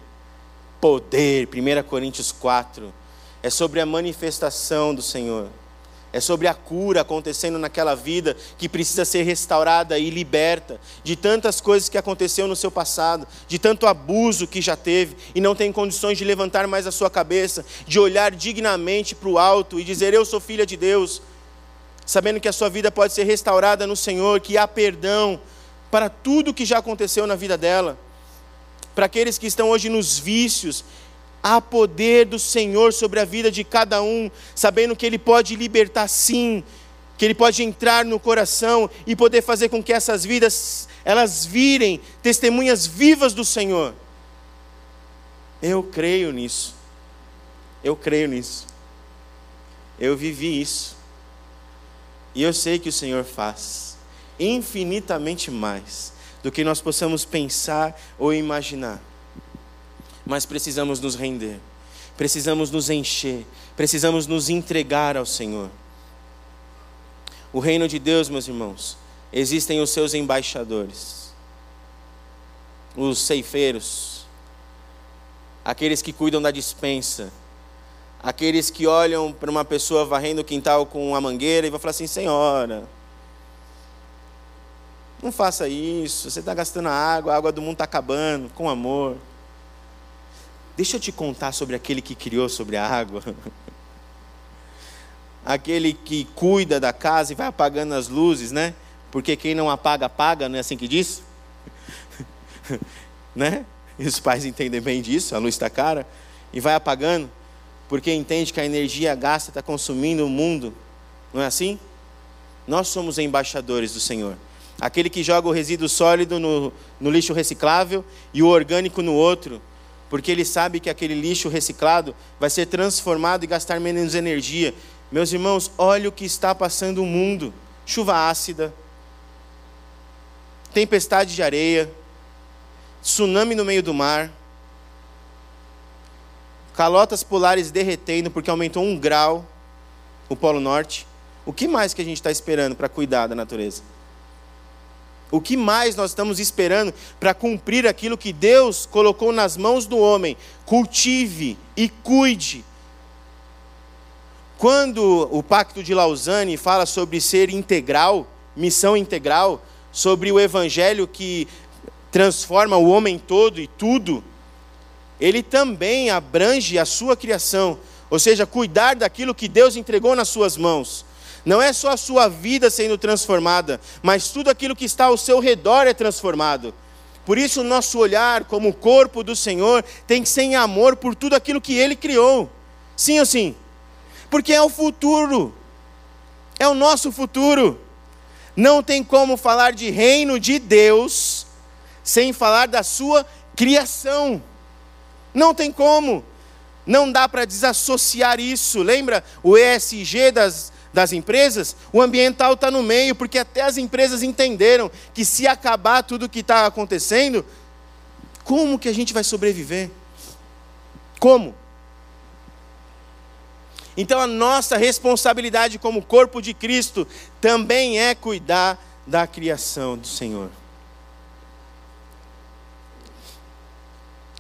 poder. 1 Coríntios 4. É sobre a manifestação do Senhor. É sobre a cura acontecendo naquela vida que precisa ser restaurada e liberta de tantas coisas que aconteceu no seu passado, de tanto abuso que já teve e não tem condições de levantar mais a sua cabeça, de olhar dignamente para o alto e dizer: Eu sou filha de Deus, sabendo que a sua vida pode ser restaurada no Senhor, que há perdão para tudo que já aconteceu na vida dela. Para aqueles que estão hoje nos vícios Há poder do Senhor sobre a vida de cada um, sabendo que Ele pode libertar sim, que Ele pode entrar no coração e poder fazer com que essas vidas, elas virem testemunhas vivas do Senhor. Eu creio nisso. Eu creio nisso. Eu vivi isso. E eu sei que o Senhor faz infinitamente mais do que nós possamos pensar ou imaginar mas precisamos nos render, precisamos nos encher, precisamos nos entregar ao Senhor. O reino de Deus, meus irmãos, existem os seus embaixadores, os ceifeiros, aqueles que cuidam da dispensa, aqueles que olham para uma pessoa varrendo o quintal com uma mangueira e vão falar assim: Senhora, não faça isso, você está gastando água, a água do mundo está acabando, com amor. Deixa eu te contar sobre aquele que criou sobre a água. aquele que cuida da casa e vai apagando as luzes, né? Porque quem não apaga, apaga, não é assim que diz? né? E os pais entendem bem disso, a luz está cara, e vai apagando, porque entende que a energia gasta está consumindo o mundo, não é assim? Nós somos embaixadores do Senhor. Aquele que joga o resíduo sólido no, no lixo reciclável e o orgânico no outro porque ele sabe que aquele lixo reciclado vai ser transformado e gastar menos energia. Meus irmãos, olha o que está passando o mundo: chuva ácida, tempestade de areia, tsunami no meio do mar, calotas polares derretendo porque aumentou um grau o Polo Norte. O que mais que a gente está esperando para cuidar da natureza? O que mais nós estamos esperando para cumprir aquilo que Deus colocou nas mãos do homem? Cultive e cuide. Quando o Pacto de Lausanne fala sobre ser integral, missão integral, sobre o evangelho que transforma o homem todo e tudo, ele também abrange a sua criação, ou seja, cuidar daquilo que Deus entregou nas suas mãos. Não é só a sua vida sendo transformada, mas tudo aquilo que está ao seu redor é transformado. Por isso, o nosso olhar como corpo do Senhor tem que ser em amor por tudo aquilo que Ele criou. Sim ou sim? Porque é o futuro, é o nosso futuro. Não tem como falar de reino de Deus sem falar da sua criação. Não tem como. Não dá para desassociar isso. Lembra o ESG das, das empresas, o ambiental está no meio, porque até as empresas entenderam que se acabar tudo o que está acontecendo, como que a gente vai sobreviver? Como? Então a nossa responsabilidade como corpo de Cristo também é cuidar da criação do Senhor.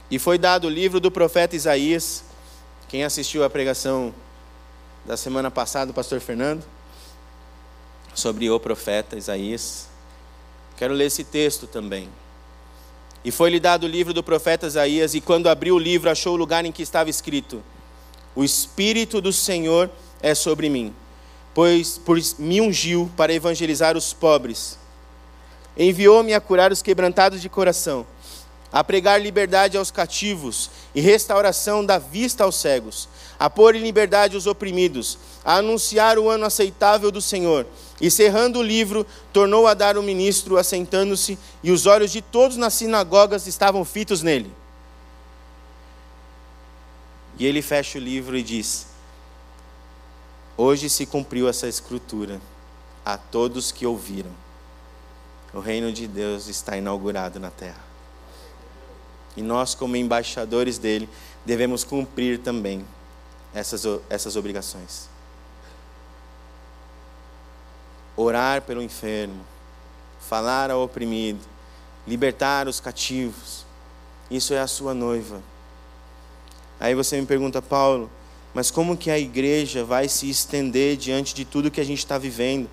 E foi dado o livro do profeta Isaías. Quem assistiu a pregação da semana passada do pastor Fernando, sobre o profeta Isaías. Quero ler esse texto também. E foi-lhe dado o livro do profeta Isaías, e quando abriu o livro, achou o lugar em que estava escrito: O Espírito do Senhor é sobre mim, pois, pois me ungiu para evangelizar os pobres, enviou-me a curar os quebrantados de coração, a pregar liberdade aos cativos e restauração da vista aos cegos a pôr em liberdade os oprimidos, a anunciar o ano aceitável do Senhor. E cerrando o livro, tornou a dar o ministro, assentando-se, e os olhos de todos nas sinagogas estavam fitos nele. E ele fecha o livro e diz: Hoje se cumpriu essa escritura a todos que ouviram. O reino de Deus está inaugurado na terra. E nós, como embaixadores dele, devemos cumprir também essas, essas obrigações. orar pelo enfermo, falar ao oprimido, libertar os cativos. Isso é a sua noiva. Aí você me pergunta, Paulo, mas como que a igreja vai se estender diante de tudo que a gente está vivendo?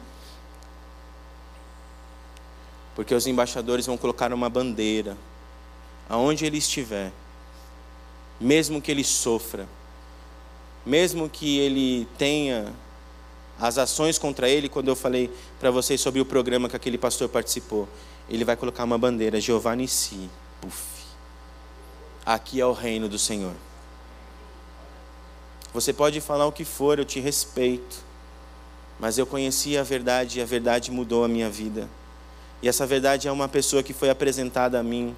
Porque os embaixadores vão colocar uma bandeira, aonde ele estiver, mesmo que ele sofra, mesmo que ele tenha as ações contra ele, quando eu falei para vocês sobre o programa que aquele pastor participou, ele vai colocar uma bandeira, Jeová Nissi, puf. Aqui é o reino do Senhor. Você pode falar o que for, eu te respeito, mas eu conheci a verdade e a verdade mudou a minha vida. E essa verdade é uma pessoa que foi apresentada a mim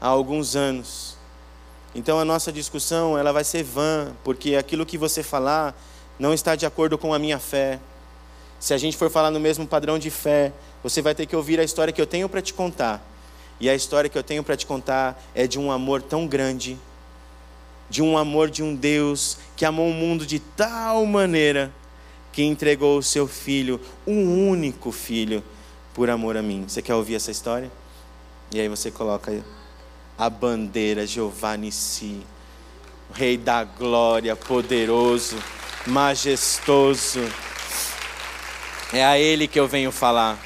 há alguns anos. Então a nossa discussão ela vai ser vã, porque aquilo que você falar não está de acordo com a minha fé. Se a gente for falar no mesmo padrão de fé, você vai ter que ouvir a história que eu tenho para te contar. E a história que eu tenho para te contar é de um amor tão grande, de um amor de um Deus que amou o mundo de tal maneira que entregou o seu filho, um único filho, por amor a mim. Você quer ouvir essa história? E aí você coloca a bandeira Jeová Nissi, Rei da glória, poderoso, majestoso. É a Ele que eu venho falar.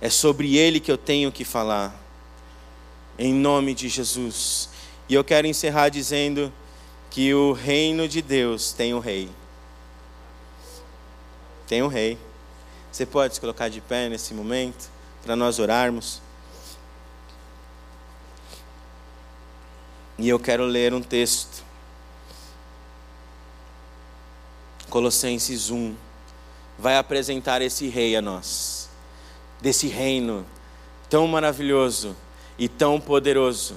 É sobre Ele que eu tenho que falar. Em nome de Jesus. E eu quero encerrar dizendo que o reino de Deus tem um rei. Tem um rei. Você pode se colocar de pé nesse momento para nós orarmos? E eu quero ler um texto. Colossenses 1 vai apresentar esse rei a nós. Desse reino tão maravilhoso e tão poderoso.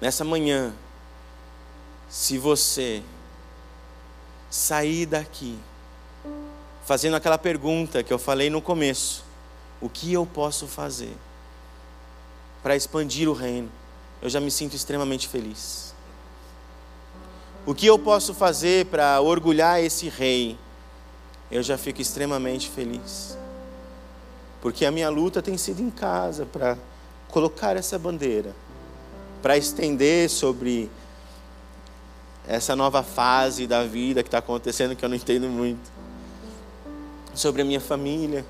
Nessa manhã, se você sair daqui fazendo aquela pergunta que eu falei no começo: o que eu posso fazer para expandir o reino? Eu já me sinto extremamente feliz. O que eu posso fazer para orgulhar esse rei? Eu já fico extremamente feliz. Porque a minha luta tem sido em casa para colocar essa bandeira, para estender sobre essa nova fase da vida que está acontecendo que eu não entendo muito sobre a minha família,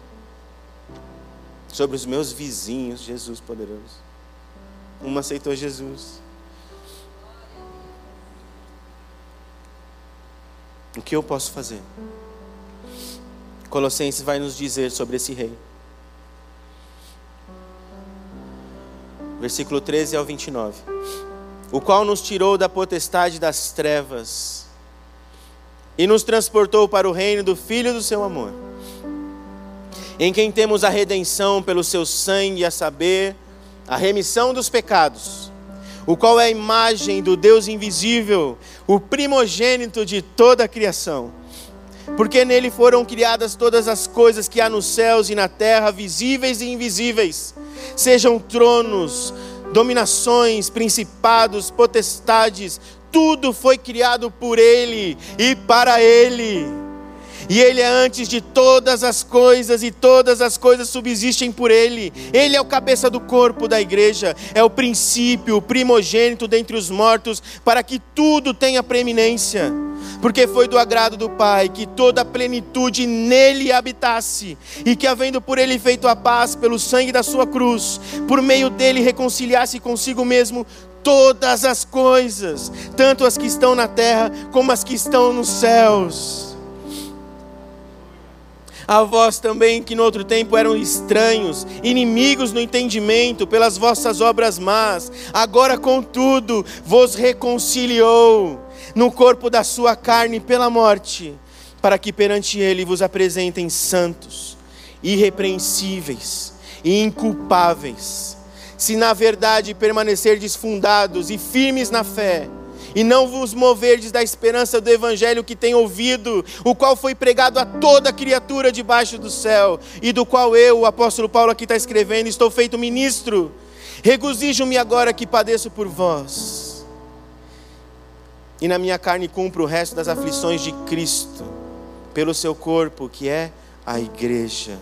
sobre os meus vizinhos, Jesus poderoso. Uma aceitou Jesus. O que eu posso fazer? Colossenses vai nos dizer sobre esse rei. Versículo 13 ao 29. O qual nos tirou da potestade das trevas e nos transportou para o reino do Filho do seu amor em quem temos a redenção pelo seu sangue, a saber, a remissão dos pecados, o qual é a imagem do Deus invisível, o primogênito de toda a criação. Porque nele foram criadas todas as coisas que há nos céus e na terra, visíveis e invisíveis, sejam tronos, dominações, principados, potestades, tudo foi criado por ele e para ele e Ele é antes de todas as coisas, e todas as coisas subsistem por Ele. Ele é o cabeça do corpo da igreja, é o princípio, o primogênito dentre os mortos, para que tudo tenha preeminência. Porque foi do agrado do Pai que toda a plenitude nele habitasse, e que, havendo por ele feito a paz pelo sangue da sua cruz, por meio dele reconciliasse consigo mesmo todas as coisas, tanto as que estão na terra como as que estão nos céus a vós também que no outro tempo eram estranhos, inimigos no entendimento pelas vossas obras más, agora contudo vos reconciliou no corpo da sua carne pela morte, para que perante ele vos apresentem santos, irrepreensíveis e inculpáveis, se na verdade permanecerdes fundados e firmes na fé, e não vos moverdes da esperança do evangelho que tem ouvido, o qual foi pregado a toda criatura debaixo do céu, e do qual eu, o apóstolo Paulo aqui está escrevendo, estou feito ministro. Regozijo-me agora que padeço por vós, e na minha carne cumpro o resto das aflições de Cristo, pelo seu corpo, que é a igreja.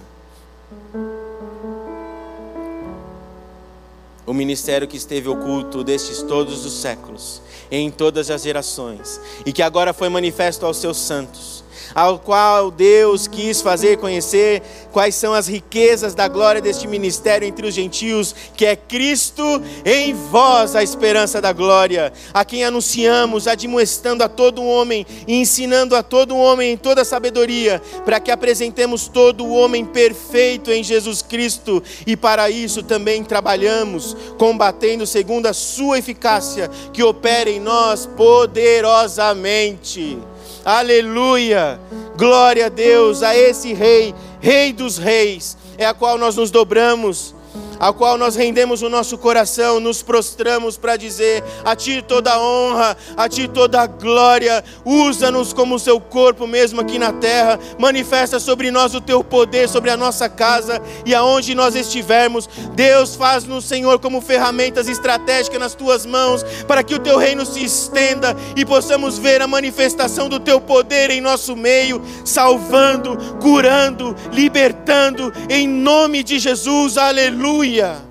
O ministério que esteve oculto destes todos os séculos, em todas as gerações, e que agora foi manifesto aos seus santos ao qual Deus quis fazer conhecer quais são as riquezas da glória deste ministério entre os gentios, que é Cristo em vós, a esperança da glória, a quem anunciamos, admoestando a todo homem e ensinando a todo homem em toda sabedoria, para que apresentemos todo o homem perfeito em Jesus Cristo, e para isso também trabalhamos, combatendo segundo a sua eficácia, que opera em nós poderosamente. Aleluia! Glória a Deus, a esse Rei, Rei dos Reis, é a qual nós nos dobramos ao qual nós rendemos o nosso coração, nos prostramos para dizer: A Ti toda a honra, a Ti toda a glória, usa-nos como o Seu corpo mesmo aqui na terra, manifesta sobre nós o Teu poder, sobre a nossa casa e aonde nós estivermos. Deus faz-nos, Senhor, como ferramentas estratégicas nas Tuas mãos, para que o Teu reino se estenda e possamos ver a manifestação do Teu poder em nosso meio, salvando, curando, libertando, em nome de Jesus, aleluia. Aleluia.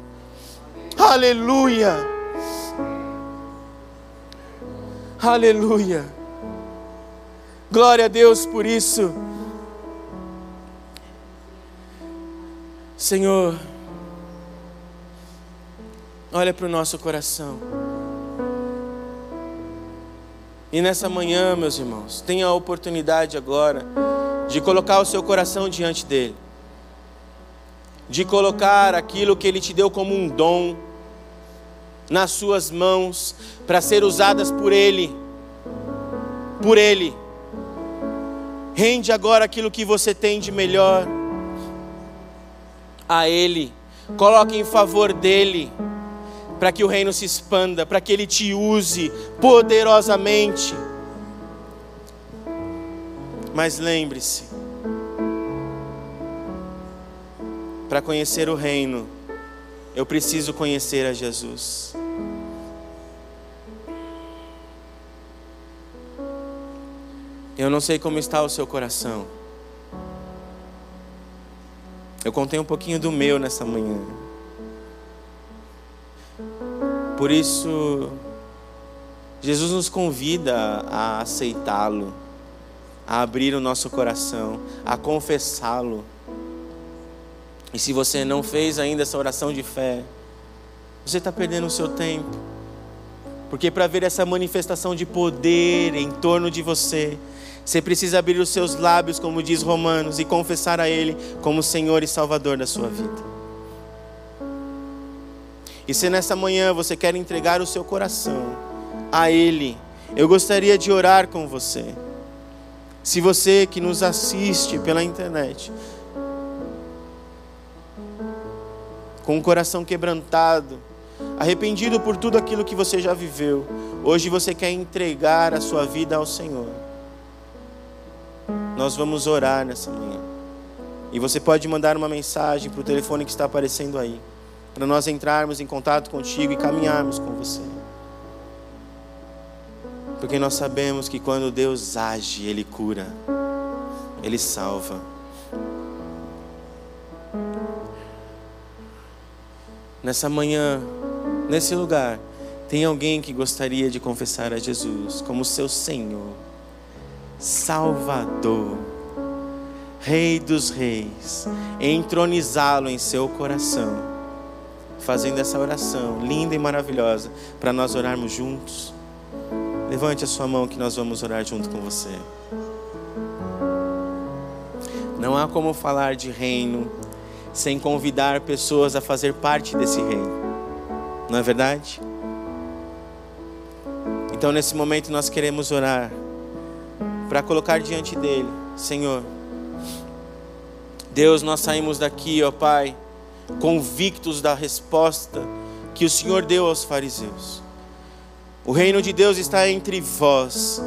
Aleluia. Aleluia. Glória a Deus por isso. Senhor, olha para o nosso coração. E nessa manhã, meus irmãos, tenha a oportunidade agora de colocar o seu coração diante dele de colocar aquilo que Ele te deu como um dom nas suas mãos para ser usadas por Ele. Por Ele. Rende agora aquilo que você tem de melhor a Ele. Coloque em favor dEle, para que o reino se expanda, para que Ele te use poderosamente. Mas lembre-se, Para conhecer o reino, eu preciso conhecer a Jesus. Eu não sei como está o seu coração. Eu contei um pouquinho do meu nessa manhã. Por isso, Jesus nos convida a aceitá-lo, a abrir o nosso coração, a confessá-lo. E se você não fez ainda essa oração de fé, você está perdendo o seu tempo. Porque para ver essa manifestação de poder em torno de você, você precisa abrir os seus lábios, como diz Romanos, e confessar a Ele como Senhor e Salvador da sua vida. E se nessa manhã você quer entregar o seu coração a Ele, eu gostaria de orar com você. Se você que nos assiste pela internet, com o coração quebrantado, arrependido por tudo aquilo que você já viveu, hoje você quer entregar a sua vida ao Senhor. Nós vamos orar nessa manhã. E você pode mandar uma mensagem para o telefone que está aparecendo aí, para nós entrarmos em contato contigo e caminharmos com você. Porque nós sabemos que quando Deus age, Ele cura, Ele salva. Nessa manhã, nesse lugar, tem alguém que gostaria de confessar a Jesus como seu Senhor, Salvador, Rei dos Reis, entronizá-lo em seu coração, fazendo essa oração linda e maravilhosa para nós orarmos juntos. Levante a sua mão que nós vamos orar junto com você. Não há como falar de reino sem convidar pessoas a fazer parte desse reino. Não é verdade? Então, nesse momento, nós queremos orar para colocar diante dele, Senhor. Deus, nós saímos daqui, ó Pai, convictos da resposta que o Senhor deu aos fariseus. O reino de Deus está entre vós,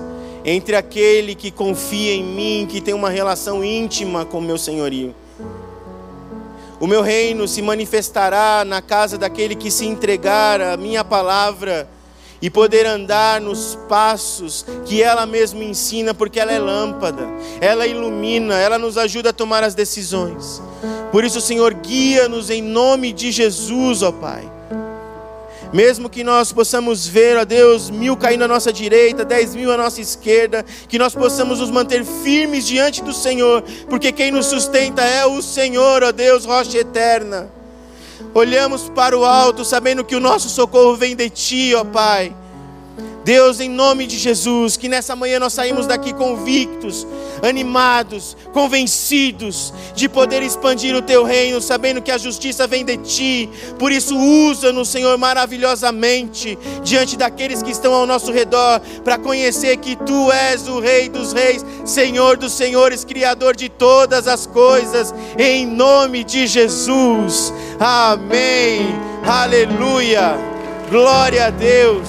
entre aquele que confia em mim, que tem uma relação íntima com meu senhorio. O meu reino se manifestará na casa daquele que se entregar à minha palavra e poder andar nos passos que ela mesma ensina, porque ela é lâmpada, ela ilumina, ela nos ajuda a tomar as decisões. Por isso, Senhor, guia-nos em nome de Jesus, ó Pai. Mesmo que nós possamos ver, ó Deus, mil caindo à nossa direita, dez mil à nossa esquerda, que nós possamos nos manter firmes diante do Senhor, porque quem nos sustenta é o Senhor, ó Deus, rocha eterna. Olhamos para o alto, sabendo que o nosso socorro vem de Ti, ó Pai. Deus, em nome de Jesus, que nessa manhã nós saímos daqui convictos, animados, convencidos de poder expandir o teu reino, sabendo que a justiça vem de ti. Por isso, usa-nos, Senhor, maravilhosamente diante daqueles que estão ao nosso redor, para conhecer que tu és o Rei dos Reis, Senhor dos Senhores, Criador de todas as coisas, em nome de Jesus. Amém. Aleluia. Glória a Deus.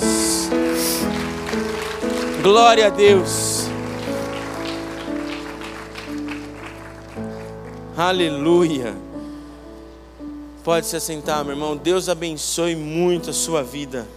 Glória a Deus. Aleluia. Pode se assentar, meu irmão. Deus abençoe muito a sua vida.